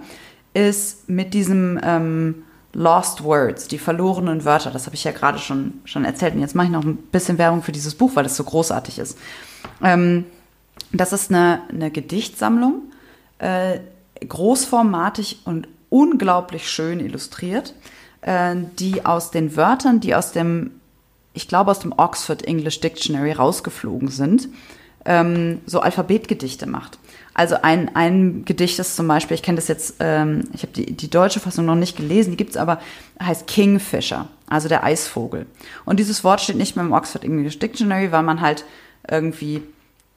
ist mit diesem ähm, Lost Words, die verlorenen Wörter. Das habe ich ja gerade schon, schon erzählt. Und jetzt mache ich noch ein bisschen Werbung für dieses Buch, weil es so großartig ist. Ähm, das ist eine, eine Gedichtsammlung, äh, großformatig und unglaublich schön illustriert. Äh, die aus den Wörtern, die aus dem, ich glaube, aus dem Oxford English Dictionary rausgeflogen sind, ähm, so Alphabetgedichte macht. Also ein, ein Gedicht ist zum Beispiel, ich kenne das jetzt, ähm, ich habe die, die deutsche Fassung noch nicht gelesen, die gibt's aber, heißt Kingfisher, also der Eisvogel. Und dieses Wort steht nicht mehr im Oxford English Dictionary, weil man halt irgendwie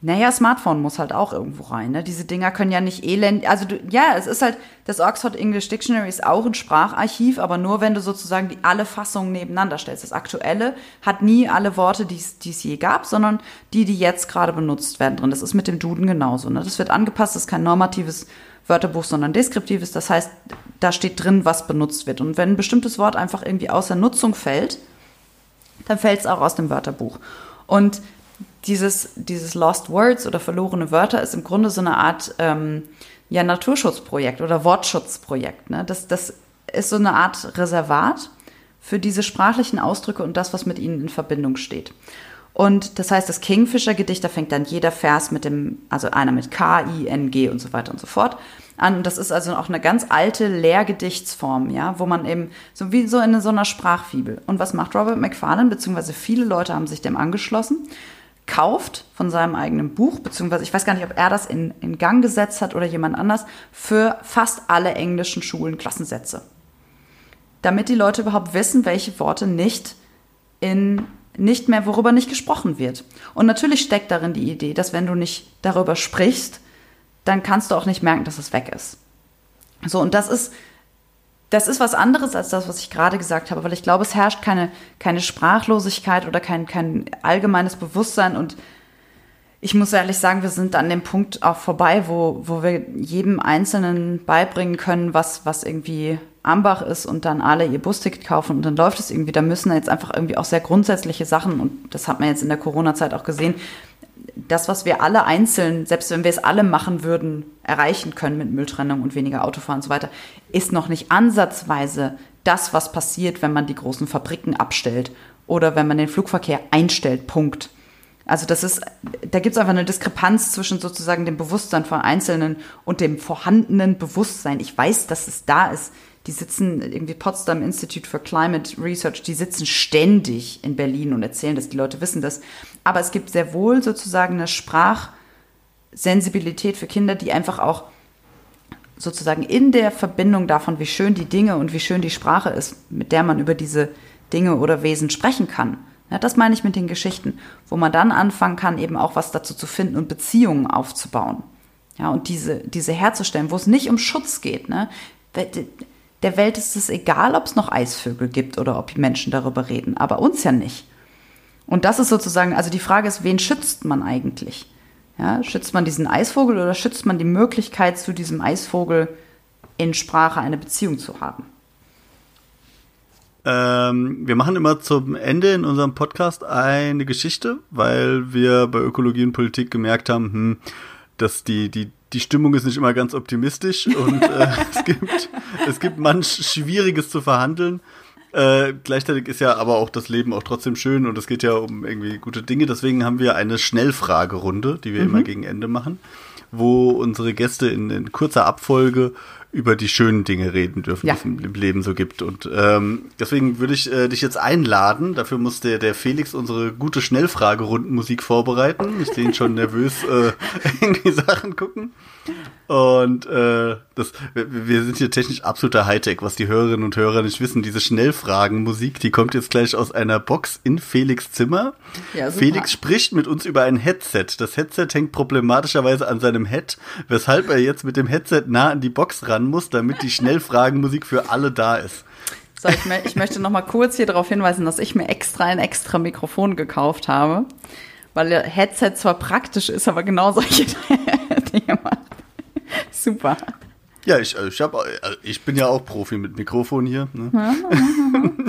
naja, Smartphone muss halt auch irgendwo rein. Ne? Diese Dinger können ja nicht elend. Also du, ja, es ist halt, das Oxford English Dictionary ist auch ein Spracharchiv, aber nur wenn du sozusagen die, alle Fassungen nebeneinander stellst. Das aktuelle hat nie alle Worte, die es je gab, sondern die, die jetzt gerade benutzt werden drin. Das ist mit dem Duden genauso. Ne? Das wird angepasst, das ist kein normatives Wörterbuch, sondern deskriptives. Das heißt, da steht drin, was benutzt wird. Und wenn ein bestimmtes Wort einfach irgendwie außer Nutzung fällt, dann fällt es auch aus dem Wörterbuch. Und dieses, dieses Lost Words oder verlorene Wörter ist im Grunde so eine Art ähm, ja, Naturschutzprojekt oder Wortschutzprojekt. Ne? Das, das ist so eine Art Reservat für diese sprachlichen Ausdrücke und das, was mit ihnen in Verbindung steht. Und das heißt, das Kingfisher-Gedicht, da fängt dann jeder Vers mit dem, also einer mit K, I, N, G und so weiter und so fort an. Und das ist also auch eine ganz alte Lehrgedichtsform, ja, wo man eben so wie so in so einer Sprachfibel. Und was macht Robert McFarlane, beziehungsweise viele Leute haben sich dem angeschlossen? Kauft von seinem eigenen Buch, beziehungsweise ich weiß gar nicht, ob er das in, in Gang gesetzt hat oder jemand anders, für fast alle englischen Schulen Klassensätze. Damit die Leute überhaupt wissen, welche Worte nicht in nicht mehr, worüber nicht gesprochen wird. Und natürlich steckt darin die Idee, dass wenn du nicht darüber sprichst, dann kannst du auch nicht merken, dass es weg ist. So, und das ist, das ist was anderes als das, was ich gerade gesagt habe, weil ich glaube, es herrscht keine, keine Sprachlosigkeit oder kein, kein allgemeines Bewusstsein und ich muss ehrlich sagen, wir sind an dem Punkt auch vorbei, wo, wo wir jedem Einzelnen beibringen können, was, was irgendwie Ambach ist und dann alle ihr Busticket kaufen und dann läuft es irgendwie. Da müssen jetzt einfach irgendwie auch sehr grundsätzliche Sachen und das hat man jetzt in der Corona-Zeit auch gesehen. Das, was wir alle einzeln, selbst wenn wir es alle machen würden, erreichen können mit Mülltrennung und weniger Autofahren und so weiter, ist noch nicht ansatzweise das, was passiert, wenn man die großen Fabriken abstellt oder wenn man den Flugverkehr einstellt. Punkt. Also das ist, da gibt es einfach eine Diskrepanz zwischen sozusagen dem Bewusstsein von Einzelnen und dem vorhandenen Bewusstsein. Ich weiß, dass es da ist. Die sitzen irgendwie Potsdam Institute for Climate Research, die sitzen ständig in Berlin und erzählen das, die Leute wissen das. Aber es gibt sehr wohl sozusagen eine Sprachsensibilität für Kinder, die einfach auch sozusagen in der Verbindung davon, wie schön die Dinge und wie schön die Sprache ist, mit der man über diese Dinge oder Wesen sprechen kann, ja, das meine ich mit den Geschichten, wo man dann anfangen kann, eben auch was dazu zu finden und Beziehungen aufzubauen. Ja, und diese, diese herzustellen, wo es nicht um Schutz geht. Ne? Der Welt ist es egal, ob es noch Eisvögel gibt oder ob die Menschen darüber reden, aber uns ja nicht. Und das ist sozusagen, also die Frage ist, wen schützt man eigentlich? Ja, schützt man diesen Eisvogel oder schützt man die Möglichkeit, zu diesem Eisvogel in Sprache eine Beziehung zu haben? Ähm, wir machen immer zum Ende in unserem Podcast eine Geschichte, weil wir bei Ökologie und Politik gemerkt haben, hm, dass die, die, die Stimmung ist nicht immer ganz optimistisch und äh, es, gibt, es gibt manch Schwieriges zu verhandeln. Äh, gleichzeitig ist ja aber auch das Leben auch trotzdem schön und es geht ja um irgendwie gute Dinge. Deswegen haben wir eine Schnellfragerunde, die wir mhm. immer gegen Ende machen, wo unsere Gäste in, in kurzer Abfolge über die schönen Dinge reden dürfen, ja. die es im Leben so gibt. Und ähm, deswegen würde ich äh, dich jetzt einladen. Dafür muss der, der Felix unsere gute Schnellfragerundenmusik vorbereiten. Ich sehe ihn schon nervös äh, irgendwie Sachen gucken. Und äh, das, wir sind hier technisch absoluter Hightech, was die Hörerinnen und Hörer nicht wissen. Diese Schnellfragenmusik, die kommt jetzt gleich aus einer Box in Felix Zimmer. Ja, Felix spricht mit uns über ein Headset. Das Headset hängt problematischerweise an seinem Head, weshalb er jetzt mit dem Headset nah an die Box ran muss, damit die Schnellfragenmusik für alle da ist. So, ich, ich möchte noch mal kurz hier darauf hinweisen, dass ich mir extra ein extra Mikrofon gekauft habe, weil der Headset zwar praktisch ist, aber genau solche Dinge macht. Super. Ja, ich, ich, hab, äh, ich bin ja auch Profi mit Mikrofon hier. Ne?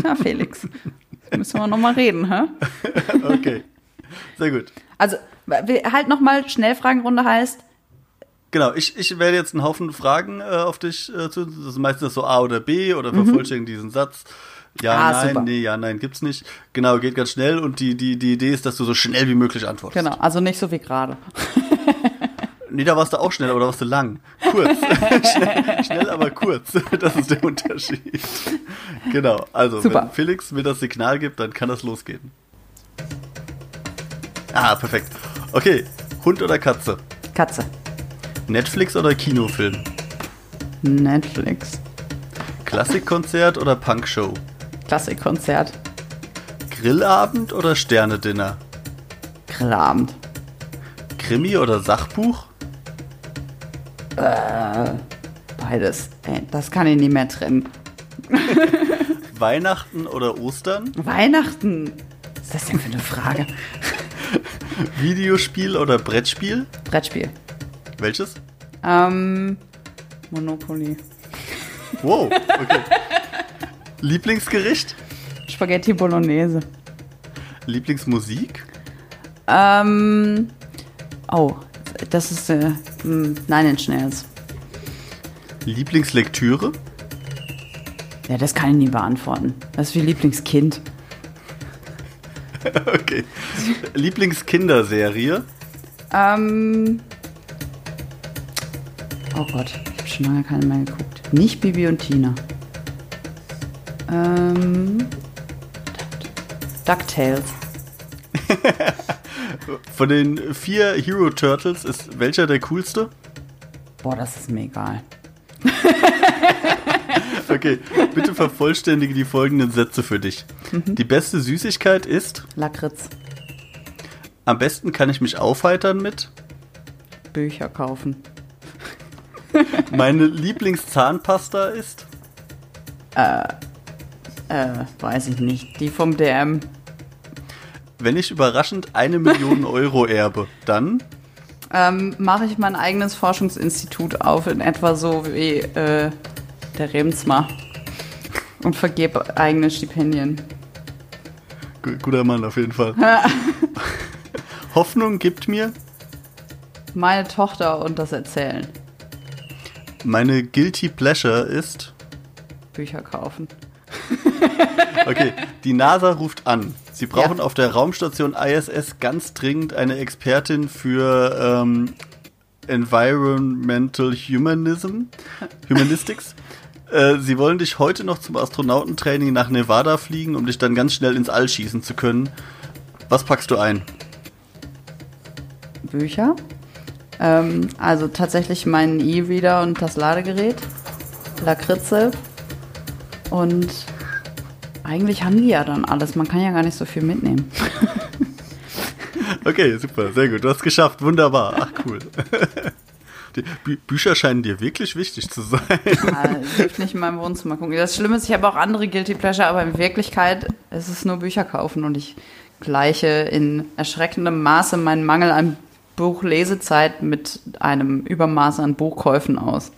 Ja, Felix. Müssen wir nochmal reden, hä? okay. Sehr gut. Also, halt nochmal, Schnellfragenrunde heißt. Genau, ich, ich werde jetzt einen Haufen Fragen äh, auf dich äh, zu. Das ist meistens so A oder B oder mhm. vervollständigen diesen Satz. Ja, ah, nein, super. nee, ja, nein, gibt's nicht. Genau, geht ganz schnell und die, die, die Idee ist, dass du so schnell wie möglich antwortest. Genau, also nicht so wie gerade. Nee, da warst du auch schnell, aber da warst du lang. Kurz. schnell, schnell, aber kurz. Das ist der Unterschied. Genau. Also, Super. wenn Felix mir das Signal gibt, dann kann das losgehen. Ah, perfekt. Okay. Hund oder Katze? Katze. Netflix oder Kinofilm? Netflix. Klassikkonzert oder Punkshow? Klassikkonzert. Grillabend oder Sternedinner? Grillabend. Krimi oder Sachbuch? Äh, beides. Ey, das kann ich nicht mehr trennen. Weihnachten oder Ostern? Weihnachten. Was ist das denn für eine Frage? Videospiel oder Brettspiel? Brettspiel. Welches? Ähm, Monopoly. Wow, okay. Lieblingsgericht? Spaghetti Bolognese. Lieblingsmusik? Ähm, oh, das ist äh, hm, Nine Inch Nails. Lieblingslektüre? Ja, das kann ich nie beantworten. Das ist wie Lieblingskind. Okay. Lieblingskinderserie? Ähm, oh Gott, ich habe schon lange keine mehr geguckt. Nicht Bibi und Tina. Ähm, DuckTales. Von den vier Hero Turtles ist welcher der coolste? Boah, das ist mir egal. Okay, bitte vervollständige die folgenden Sätze für dich. Die beste Süßigkeit ist, Lakritz. am besten kann ich mich aufheitern mit, Bücher kaufen. meine Lieblingszahnpasta ist, Äh, weiß ich nicht. Die vom DM. Wenn ich überraschend eine Million Euro erbe, dann, Ähm, mache ich mein eigenes Forschungsinstitut auf, in etwa so wie äh, der Remsmar. Und vergebe eigene Stipendien. gu- guter Mann auf jeden Fall. Hoffnung gibt mir, Meine Tochter und das Erzählen. meine Guilty Pleasure ist, Bücher kaufen. okay, die NASA ruft an. Sie brauchen Ja. auf der Raumstation ISS ganz dringend eine Expertin für ähm, Environmental Humanism, Humanistics. Äh, Sie wollen dich heute noch zum Astronautentraining nach Nevada fliegen, um dich dann ganz schnell ins All schießen zu können. Was packst du ein? Bücher. Ähm, also tatsächlich meinen E-Reader und das Ladegerät. Lakritze. Und eigentlich haben die ja dann alles. Man kann ja gar nicht so viel mitnehmen. Okay, super, sehr gut. Du hast geschafft, wunderbar. Ach, cool. Die Bü Bücher scheinen dir wirklich wichtig zu sein. Ja, hilft nicht in meinem Wohnzimmer gucken. Das Schlimme ist, ich habe auch andere Guilty Pleasure, aber in Wirklichkeit ist es nur Bücher kaufen und ich gleiche in erschreckendem Maße meinen Mangel an Buchlesezeit mit einem Übermaß an Buchkäufen aus.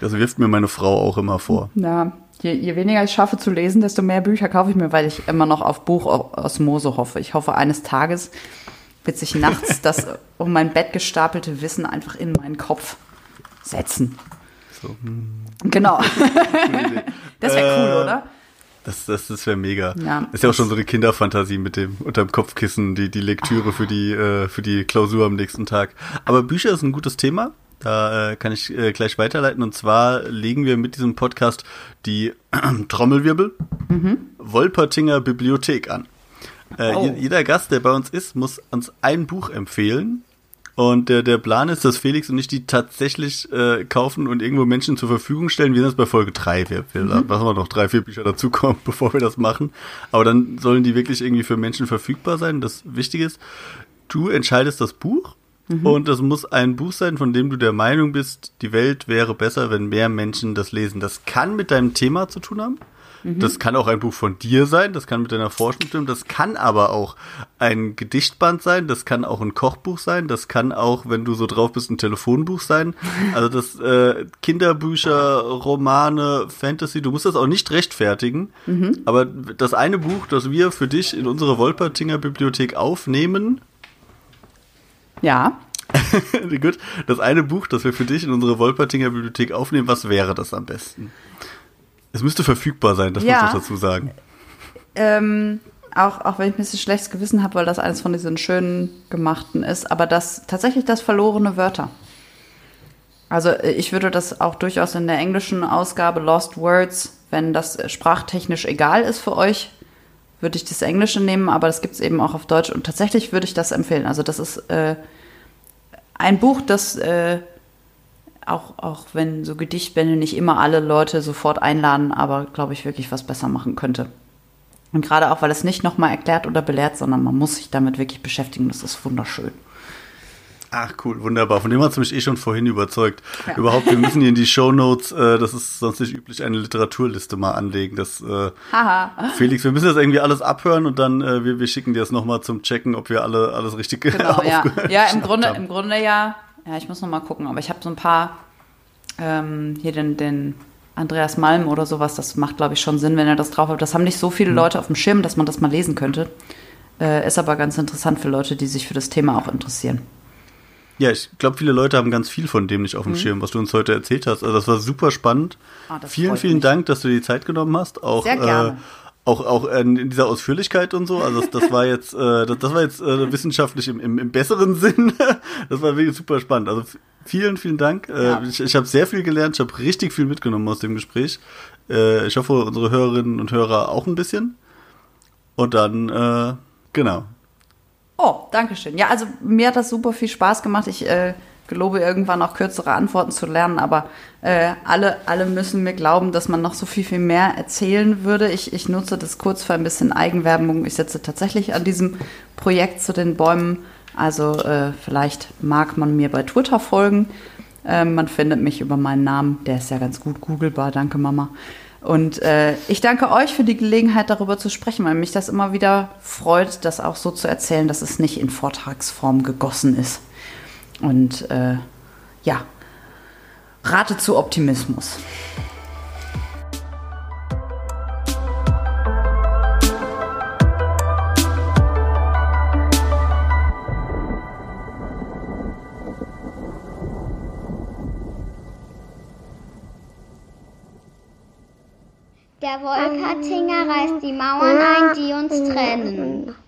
Das wirft mir meine Frau auch immer vor. Ja, je, je weniger ich schaffe zu lesen, desto mehr Bücher kaufe ich mir, weil ich immer noch auf Buchosmose hoffe. Ich hoffe, eines Tages wird sich nachts das um mein Bett gestapelte Wissen einfach in meinen Kopf setzen. So, hm, Genau. Das wäre cool, Äh, oder? Das, das, das wäre mega. Ja. ist ja auch schon so eine Kinderfantasie mit dem unterm Kopfkissen, die, die Lektüre für die, äh, für die Klausur am nächsten Tag. Aber Bücher ist ein gutes Thema. Da äh, kann ich äh, gleich weiterleiten. Und zwar legen wir mit diesem Podcast die Trommelwirbel Wolpertinger Bibliothek an. Äh, Oh. je- Jeder Gast, der bei uns ist, muss uns ein Buch empfehlen. Und der, der Plan ist, dass Felix und ich die tatsächlich äh, kaufen und irgendwo Menschen zur Verfügung stellen. Wir sind jetzt bei Folge drei. Wir, wir lassen wir noch drei, vier Bücher dazukommen, bevor wir das machen. Aber dann sollen die wirklich irgendwie für Menschen verfügbar sein. Das Wichtige ist, du entscheidest das Buch und das muss ein Buch sein, von dem du der Meinung bist, die Welt wäre besser, wenn mehr Menschen das lesen. Das kann mit deinem Thema zu tun haben. Das kann auch ein Buch von dir sein, das kann mit deiner Forschung stimmen, das kann aber auch ein Gedichtband sein, das kann auch ein Kochbuch sein, das kann auch, wenn du so drauf bist, ein Telefonbuch sein. Also das äh, Kinderbücher, Romane, Fantasy, du musst das auch nicht rechtfertigen. Aber das eine Buch, das wir für dich in unsere Wolpertinger Bibliothek aufnehmen, Ja. Gut, das eine Buch, das wir für dich in unsere Wolpertinger Bibliothek aufnehmen, was wäre das am besten? Es müsste verfügbar sein, das Ja. muss ich dazu sagen. Ähm, auch, auch wenn ich ein bisschen schlechtes Gewissen habe, weil das eines von diesen schönen gemachten ist, aber das tatsächlich das verlorene Wörter. Also äh, ich würde das auch durchaus in der englischen Ausgabe Lost Words, wenn das äh, sprachtechnisch egal ist für euch, würde ich das Englische nehmen, aber das gibt es eben auch auf Deutsch und tatsächlich würde ich das empfehlen. Also das ist äh, ein Buch, das äh, auch, auch wenn so Gedichtbände nicht immer alle Leute sofort einladen, aber glaube ich wirklich was besser machen könnte. Und gerade auch, weil es nicht nochmal erklärt oder belehrt, sondern man muss sich damit wirklich beschäftigen. Das ist wunderschön. Ach cool, wunderbar. Von dem hat es mich eh schon vorhin überzeugt. Ja. Überhaupt, wir müssen hier in die Shownotes, äh, das ist sonst nicht üblich, eine Literaturliste mal anlegen. Das, äh. Felix, wir müssen das irgendwie alles abhören und dann äh, wir, wir schicken dir das nochmal zum Checken, ob wir alle alles richtig Genau, ja. Ja, im Grunde, haben. im Grunde ja. Ja, ich muss noch mal gucken, aber ich habe so ein paar, ähm, hier den, den Andreas Malm oder sowas, das macht, glaube ich, schon Sinn, wenn er das drauf hat. Das haben nicht so viele Leute auf dem Schirm, dass man das mal lesen könnte. Äh, ist aber ganz interessant für Leute, die sich für das Thema auch interessieren. Ja, ich glaube, viele Leute haben ganz viel von dem nicht auf dem mhm. Schirm, was du uns heute erzählt hast. Also das war super spannend. Oh, vielen, vielen mich. Dank, dass du dir die Zeit genommen hast. Auch, Sehr gerne. Äh, auch, auch in dieser Ausführlichkeit und so. Also das, das war jetzt, äh, das, das war jetzt äh, wissenschaftlich im, im, im besseren Sinn. das war wirklich super spannend. Also vielen, vielen Dank. Äh, ja. Ich, ich habe sehr viel gelernt. Ich habe richtig viel mitgenommen aus dem Gespräch. Äh, ich hoffe, unsere Hörerinnen und Hörer auch ein bisschen. Und dann, äh, genau. Oh, danke schön. Ja, also mir hat das super viel Spaß gemacht. Ich äh, gelobe irgendwann auch kürzere Antworten zu lernen, aber äh, alle, alle müssen mir glauben, dass man noch so viel, viel mehr erzählen würde. Ich, ich nutze das kurz für ein bisschen Eigenwerbung. Ich sitze tatsächlich an diesem Projekt zu den Bäumen. Also äh, vielleicht mag man mir bei Twitter folgen. Äh, man findet mich über meinen Namen. Der ist ja ganz gut googelbar. Danke, Mama. Und äh, ich danke euch für die Gelegenheit, darüber zu sprechen, weil mich das immer wieder freut, das auch so zu erzählen, dass es nicht in Vortragsform gegossen ist. Und äh, ja, rate zu Optimismus. Der Wolkertinger reißt die Mauern ein, die uns trennen.